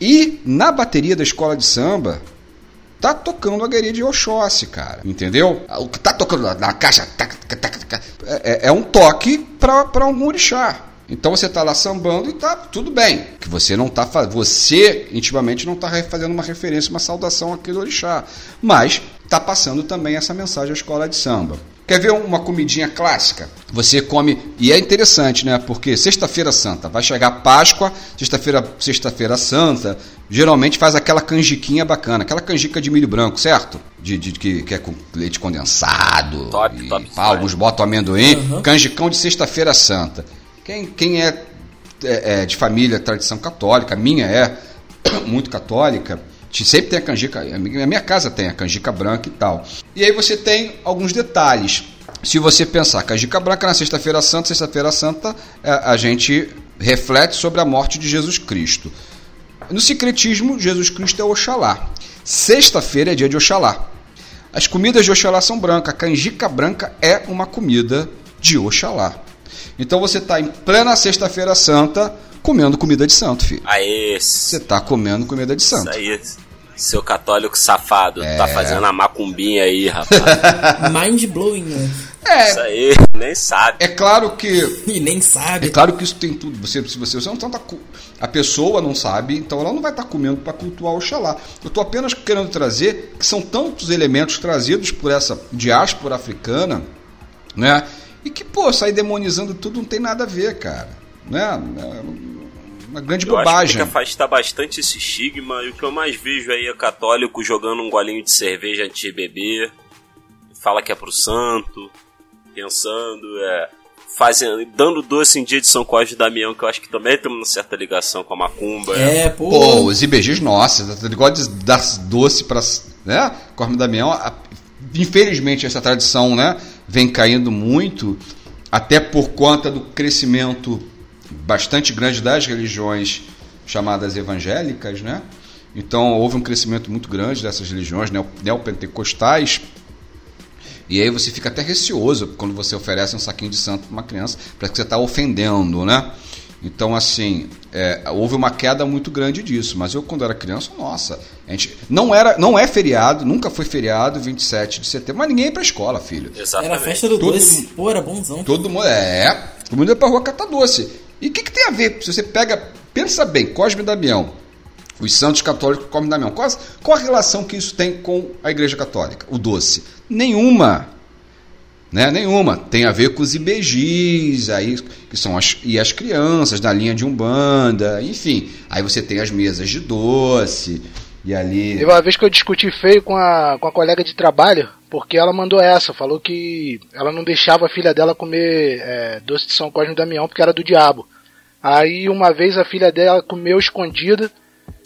e na bateria da escola de samba tá tocando a guerrilha de Oxóssi, cara. Entendeu? O que tá tocando na caixa é, é um toque para um orixá. Então você está lá sambando e tá tudo bem. Que você não tá você intimamente não está fazendo uma referência, uma saudação àquele orixá, mas está passando também essa mensagem à escola de samba. Quer ver uma comidinha clássica? Você come, e é interessante, né? Porque sexta-feira santa, vai chegar Páscoa, sexta-feira, sexta-feira santa, geralmente faz aquela canjiquinha bacana, aquela canjica de milho branco, certo? De, de que, que, é com leite condensado. Top, e, top. Pá, alguns botam amendoim. Uhum. Canjicão de sexta-feira santa. Quem, quem é, é, é, de família, tradição católica, minha é muito católica, sempre tem a canjica, a minha casa tem a canjica branca e tal. E aí você tem alguns detalhes. Se você pensar, canjica branca na sexta-feira santa, sexta-feira santa, é, a gente reflete sobre a morte de Jesus Cristo. No secretismo, Jesus Cristo é Oxalá. Sexta-feira é dia de Oxalá. As comidas de Oxalá são brancas. A canjica branca é uma comida de Oxalá. Então você está em plena Sexta-feira Santa comendo comida de santo, filho. Aê. Você está comendo comida de santo. Isso aí. Seu católico safado, é... tá fazendo a macumbinha aí, rapaz. Mind blowing, né? É. Isso aí, nem sabe. É claro que. e nem sabe. É claro que isso tem tudo. Você, se você, você não tá, a pessoa não sabe, então ela não vai estar tá comendo para cultuar Oxalá. Eu estou apenas querendo trazer que são tantos elementos trazidos por essa diáspora africana, né? E que, pô, sair demonizando tudo não tem nada a ver, cara. Né? É uma grande eu bobagem. Acho que tem que afastar bastante esse estigma. E o que eu mais vejo aí é católico jogando um golinho de cerveja antes de beber. Fala que é pro santo. Pensando, é. Fazendo, dando doce em dia de São Cosme e Damião, que eu acho que também tem uma certa ligação com a macumba. É, pô. pô os IBGs, nossa, tá igual de dar doce pra. Né? Cosme e Damião, a, infelizmente essa tradição, né? Vem caindo muito. até por conta do crescimento bastante grande das religiões chamadas evangélicas, né? Então houve um crescimento muito grande dessas religiões neopentecostais. E aí você fica até receoso quando você oferece um saquinho de santo para uma criança, parece que você está ofendendo, né? Então, assim, é, houve uma queda muito grande disso. Mas eu, quando era criança, nossa, a gente não era, não é feriado, nunca foi feriado 27 de setembro, mas ninguém ia pra escola, filho. Exatamente. Era a festa do todo, doce. Pô, era bonzão. Todo mundo, é, todo mundo ia pra rua catar doce. E o que, que tem a ver? Se você pega, pensa bem, Cosme e Damião, os santos católicos Cosme e Damião, qual, qual a relação que isso tem com a igreja católica? O doce? Nenhuma. Né? Nenhuma. Tem a ver com os IBGs, aí, que são as, e as crianças da linha de Umbanda, enfim. Aí você tem as mesas de doce, e ali. Teve uma vez que eu discuti feio com a, com a colega de trabalho, porque ela mandou essa, falou que ela não deixava a filha dela comer é, doce de São Cosme e Damião porque era do diabo. Aí uma vez a filha dela comeu escondida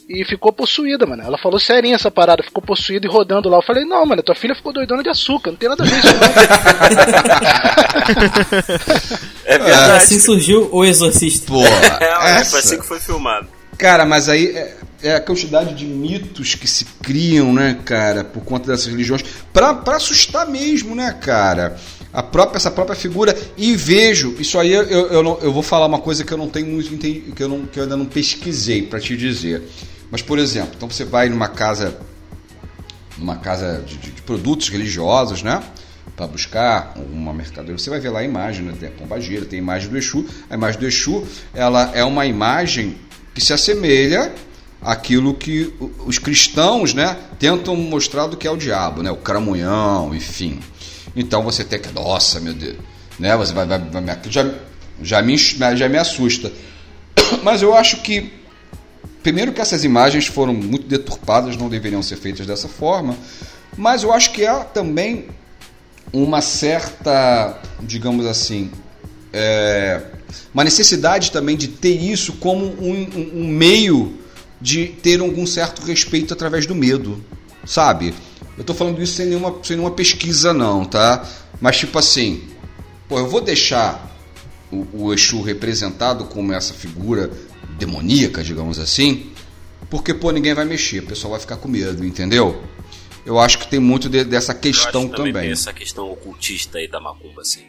e ficou possuída, mano. Ela falou serinha essa parada, ficou possuída e rodando lá. Eu falei, não, mano, tua filha ficou doidona de açúcar, não tem nada a ver isso não. é verdade. assim surgiu o Exorcista. Pô, é, foi assim que foi filmado. Cara, mas aí é, a quantidade de mitos que se criam, né, cara, por conta dessas religiões, pra assustar mesmo, né, cara? A própria, essa própria figura. E vejo, isso aí eu, eu, não, eu vou falar uma coisa que eu não tenho muito que eu, que eu ainda não pesquisei para te dizer. Mas, por exemplo, então você vai numa casa, numa casa de, de, de produtos religiosos, né? Para buscar uma mercadoria, você vai ver lá a imagem, né? tem a pombagira, tem a imagem do Exu. A imagem do Exu, ela é uma imagem que se assemelha àquilo que os cristãos, né, tentam mostrar do que é o diabo, né? O cramunhão, enfim. Então você tem que, nossa, meu Deus, né? Você vai, vai, vai já, já me já me assusta. Mas eu acho que Primeiro que essas imagens foram muito deturpadas, não deveriam ser feitas dessa forma, mas eu acho que há também uma certa, digamos assim, é, uma necessidade também de ter isso como um, um, um, meio de ter algum certo respeito através do medo, sabe? Eu estou falando isso sem nenhuma, sem nenhuma pesquisa não, tá? Mas tipo assim, pô, eu vou deixar o, o Exu representado como essa figura demoníaca, digamos assim, porque, pô, ninguém vai mexer, o pessoal vai ficar com medo, entendeu? Eu acho que tem muito de, dessa questão Eu acho também. também. essa questão ocultista aí da macumba, assim.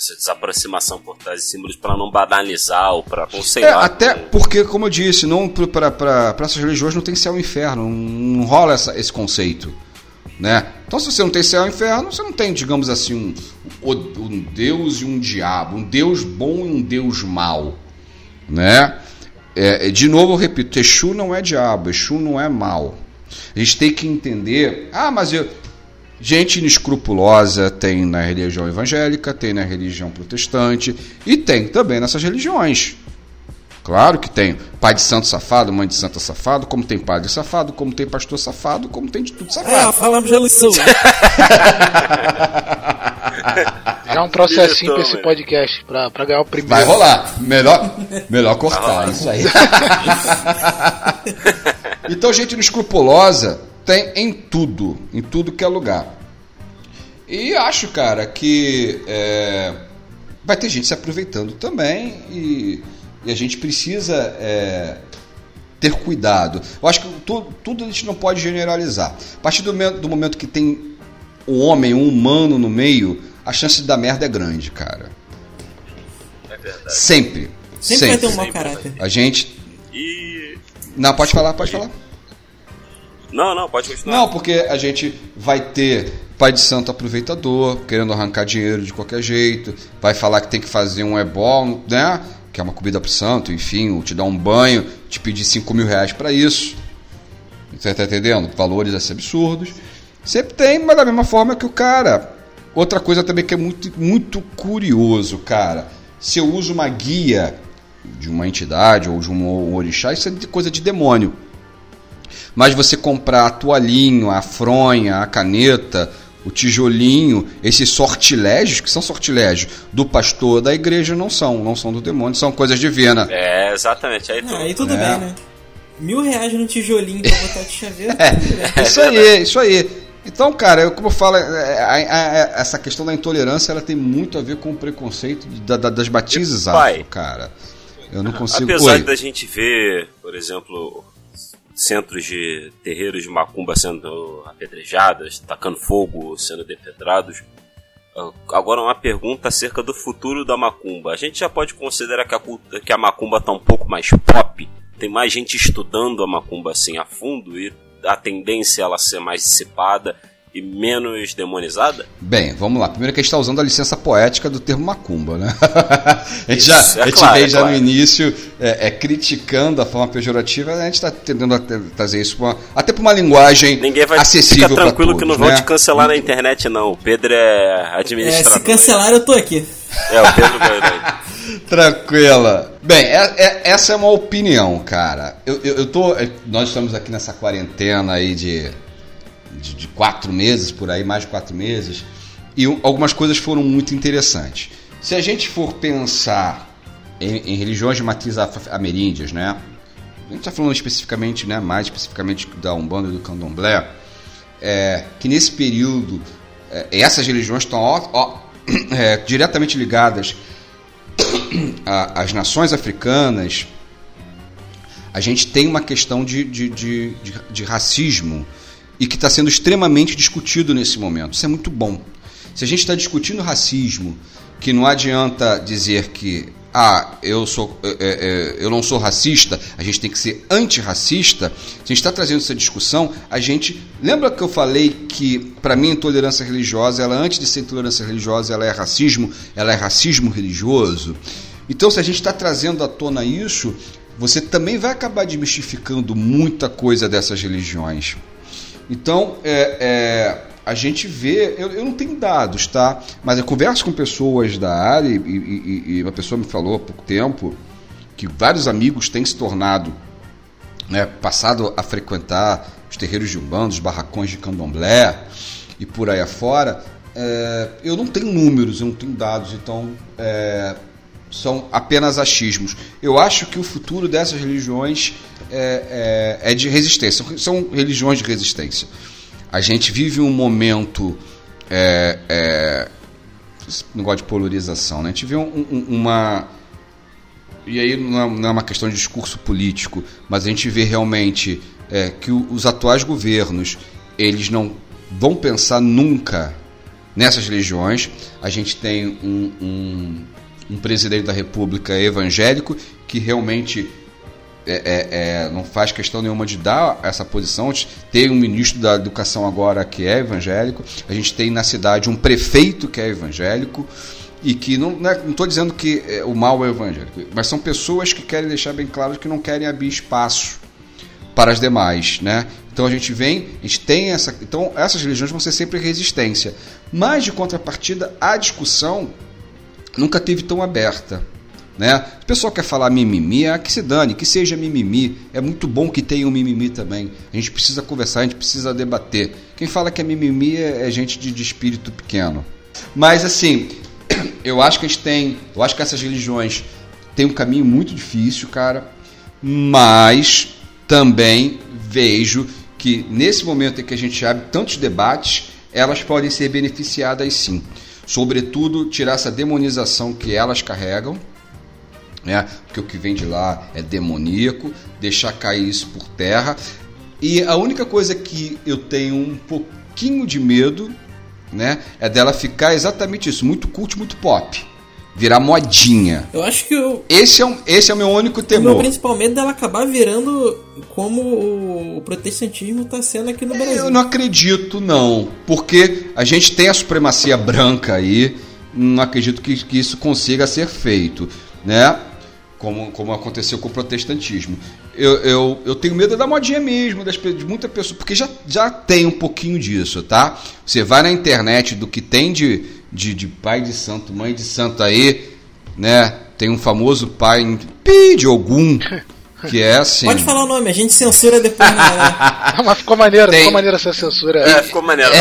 Essa desaproximação por trás de símbolos para não banalizar ou para sei é, Até porque, como eu disse, não para essas religiões não tem céu e inferno, não, não rola essa, esse conceito. Né? Então, se você não tem céu e inferno, você não tem, digamos assim, um, um Deus e um diabo, um Deus bom e um Deus mau. Né? É, é, de novo eu repito, Exu não é diabo, Exu não é mal. A gente tem que entender. Ah, mas eu. Gente inescrupulosa tem na religião evangélica, tem na religião protestante e tem também nessas religiões. Claro que tem pai de santo safado, mãe de santa safado, como tem padre safado, como tem pastor safado, como tem de tudo safado. Ah, falamos de lição. Já é um processinho pra esse podcast, pra, pra ganhar o primeiro. Vai rolar. Melhor, melhor cortar isso aí. então, gente escrupulosa tem em tudo, em tudo que é lugar. E acho, cara, que é, vai ter gente se aproveitando também e, e a gente precisa é, ter cuidado. Eu acho que tudo, tudo a gente não pode generalizar. A partir do momento, do momento que tem o homem, um humano no meio, a chance de dar merda é grande, cara. É verdade. Sempre. Sempre, sempre. vai ter um mau caráter. A gente. E. Não, pode falar, pode falar. Não, não, pode continuar. Não, porque a gente vai ter pai de santo aproveitador, querendo arrancar dinheiro de qualquer jeito, vai falar que tem que fazer um ebol, né? Que é uma comida pro santo, enfim, te dar um banho, te pedir 5 mil reais pra isso. Você tá entendendo? Valores assim absurdos. Sempre tem, mas da mesma forma que o cara Outra coisa também que é muito, muito curioso, cara. Se eu uso uma guia de uma entidade ou de um orixá, isso é coisa de demônio. Mas você comprar a toalhinho, a fronha, a caneta, o tijolinho, esses sortilégios, que são sortilégios do pastor da igreja, não são, não são do demônio, são coisas divinas. É, exatamente. Aí, aí tudo é. bem, né? Mil reais no tijolinho pra botar de chaveiro. É, isso aí, isso aí. Então, cara, eu, como eu falo, a, a, a, essa questão da intolerância ela tem muito a ver com o preconceito da, da, das batizes afro, cara. Eu não consigo. Apesar Oi. da gente ver, por exemplo, centros de terreiros de macumba sendo apedrejadas, tacando fogo, sendo depedrados. Ah, agora uma pergunta acerca do futuro da macumba. A gente já pode considerar que a, que a macumba está um pouco mais pop? Tem mais gente estudando a macumba assim a fundo e a tendência é ela ser mais dissipada e menos demonizada? Bem, vamos lá. Primeiro que a gente está usando a licença poética do termo macumba, né? a gente já, é a gente claro, veio é já claro. no início é, é, criticando a forma pejorativa, a gente está tentando trazer isso uma, até para uma linguagem Ninguém vai acessível Fica tranquilo todos, que não vão né? te cancelar na internet, não. O Pedro é administrador. É, se cancelar, eu tô aqui. É, o Pedro vai. Tranquila. Bem, é, é, essa é uma opinião, cara. Eu, eu, eu tô. Nós estamos aqui nessa quarentena aí de de, de quatro meses, por aí, mais de quatro meses, e algumas coisas foram muito interessantes. Se a gente for pensar em, em religiões de matriz ameríndias, né? A gente está falando especificamente, né, mais especificamente da Umbanda e do Candomblé, é, que nesse período é, essas religiões estão ó, ó, é, diretamente ligadas às nações africanas. A gente tem uma questão de, de, de, de, de racismo e que está sendo extremamente discutido nesse momento. Isso é muito bom. Se a gente está discutindo racismo, que não adianta dizer que ah, eu, sou, é, é, eu não sou racista, a gente tem que ser antirracista, se a gente está trazendo essa discussão, a gente. Lembra que eu falei que, para mim, intolerância religiosa, ela antes de ser intolerância religiosa, ela é racismo, ela é racismo religioso? Então, se a gente está trazendo à tona isso, você também vai acabar desmistificando muita coisa dessas religiões. Então, é, é, a gente vê, eu, eu, não tenho dados, tá? Mas eu converso com pessoas da área e, e, e, uma pessoa me falou há pouco tempo que vários amigos têm se tornado, né, passado a frequentar os terreiros de Umbanda, os barracões de candomblé e por aí afora. É, eu não tenho números, eu não tenho dados, então é, são apenas achismos. Eu acho que o futuro dessas religiões é, é, é de resistência, são religiões de resistência. A gente vive um momento. É, é, negócio de polarização, né? A gente vê um, um, uma. E aí não é, não é, uma questão de discurso político, mas a gente vê realmente é, que os atuais governos eles não vão pensar nunca nessas religiões. A gente tem um, um, um presidente da República evangélico que realmente é, é, é, não faz questão nenhuma de dar essa posição. Tem um ministro da Educação agora que é evangélico, a gente tem na cidade um prefeito que é evangélico e que não estou é, dizendo que é, o mal é evangélico, mas são pessoas que querem deixar bem claro que não querem abrir espaço para as demais, né? Então a gente vem, a gente tem essa, então essas religiões vão ser sempre resistência, mas de contrapartida a discussão nunca teve tão aberta. Né? O pessoal quer falar mimimi, ah, que se dane, que seja mimimi. É muito bom que tenha um mimimi também. A gente precisa conversar, a gente precisa debater. Quem fala que é mimimi é, é gente de, de espírito pequeno. Mas assim, eu acho que a gente tem, eu acho que essas religiões têm um caminho muito difícil, cara. Mas também vejo que nesse momento em que a gente abre tantos debates, elas podem ser beneficiadas sim. Sobretudo, tirar essa demonização que elas carregam, né? Porque o que vem de lá é demoníaco, deixar cair isso por terra. E a única coisa que eu tenho um pouquinho de medo, né, é dela ficar exatamente isso, muito cult, muito pop. Virar modinha. Eu acho que eu... esse, é um, esse é o meu único temor. O meu principal medo dela acabar virando como o protestantismo está sendo aqui no Brasil. Eu não acredito, não. Porque a gente tem a supremacia branca aí. Não acredito que, que isso consiga ser feito. Né? como, como aconteceu com o protestantismo. Eu, eu, eu tenho medo da modinha mesmo, das, de muita pessoa, porque já, já tem um pouquinho disso, tá? Você vai na internet do que tem de, de, de pai de santo, mãe de santo aí, né? Tem um famoso pai de algum que é assim. Pode falar o nome, a gente censura depois. Né? Mas ficou maneiro, tem... ficou maneiro essa censura. É, ficou maneiro.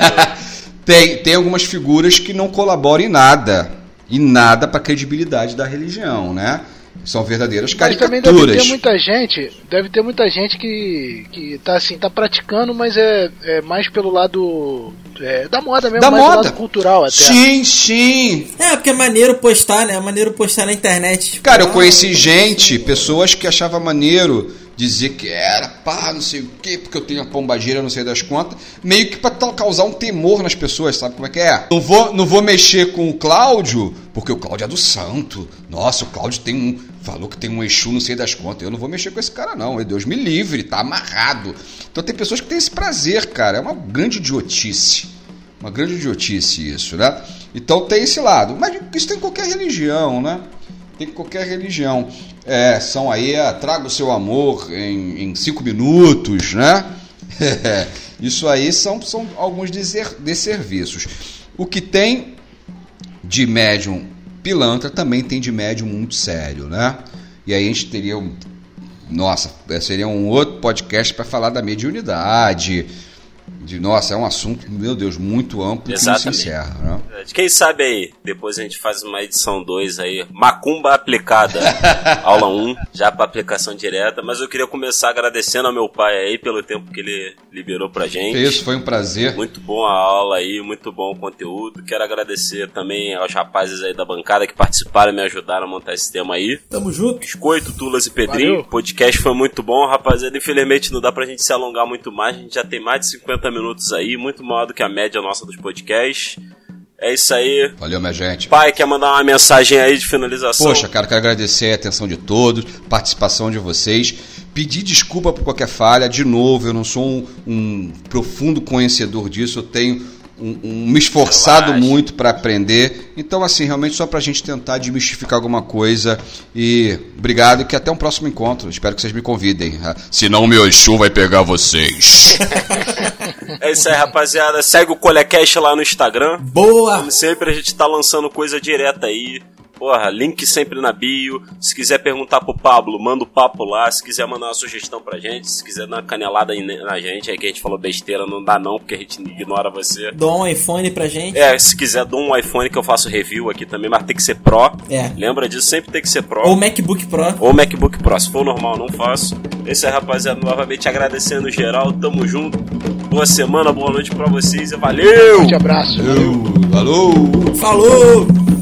tem, tem algumas figuras que não colaboram em nada e nada para a credibilidade da religião, né? São verdadeiras caricaturas. Mas também deve ter muita gente, deve ter muita gente que, que tá assim, tá praticando, mas é, é mais pelo lado é, da moda mesmo, da moda. cultural até. Sim, sim. É, porque é maneiro postar, né? É maneiro postar na internet. Tipo, Cara, eu conheci gente, pessoas que achavam maneiro dizer que era pá, não sei o quê, porque eu tenho a pombageira, não sei das contas, meio que para causar um temor nas pessoas, sabe como é que é? Não vou, não vou mexer com o Cláudio, porque o Cláudio é do santo. Nossa, o Cláudio tem um, falou que tem um Exu, não sei das contas. Eu não vou mexer com esse cara não, Deus me livre, tá amarrado. Então tem pessoas que têm esse prazer, cara, é uma grande idiotice. Uma grande idiotice isso, né? Então tem esse lado, mas isso tem em qualquer religião, né? Tem em qualquer religião é, são aí, é, traga o seu amor em, em cinco minutos, né? Isso aí são, são alguns desserviços. O que tem de médium pilantra também tem de médium muito sério, né? E aí a gente teria um. Nossa, seria um outro podcast para falar da mediunidade, de nossa, é um assunto, meu Deus, muito amplo Exatamente. que não se encerra. Né? Quem sabe aí, depois a gente faz uma edição 2 aí, Macumba aplicada, aula 1, um, já para aplicação direta, mas eu queria começar agradecendo ao meu pai aí pelo tempo que ele liberou pra gente. Isso, foi um prazer. Muito bom a aula aí, muito bom o conteúdo. Quero agradecer também aos rapazes aí da bancada que participaram e me ajudaram a montar esse tema aí. Tamo junto. Biscoito, Tulas e Pedrinho. O podcast foi muito bom, rapaziada. Infelizmente não dá pra gente se alongar muito mais, a gente já tem mais de 50 50 minutos aí, muito maior do que a média nossa dos podcasts. É isso aí. Valeu, minha gente. Pai, quer mandar uma mensagem aí de finalização? Poxa, cara, quero agradecer a atenção de todos, participação de vocês. Pedir desculpa por qualquer falha. De novo, eu não sou um, um profundo conhecedor disso. Eu tenho um, um, me esforçado Relaxa. muito para aprender. Então, assim, realmente só para a gente tentar desmistificar alguma coisa. E obrigado e que até um próximo encontro. Espero que vocês me convidem. Senão o meu Exu vai pegar vocês. é isso aí, rapaziada. Segue o Colecast lá no Instagram. Boa! Como sempre, a gente tá lançando coisa direta aí. Porra, link sempre na bio. Se quiser perguntar pro Pablo, manda o papo lá. Se quiser mandar uma sugestão pra gente, se quiser dar uma canelada na gente, aí que a gente falou besteira, não dá não, porque a gente ignora você. Dá um iPhone pra gente. É, se quiser, dá um iPhone que eu faço review aqui também, mas tem que ser Pro. É. Lembra disso? Sempre tem que ser Pro. Ou MacBook Pro. Ou MacBook Pro. Se for normal, não faço. Esse é, rapaziada, novamente agradecendo geral. Tamo junto. Boa semana, boa noite pra vocês e valeu! Um abraço. Valeu. Falou! Falou!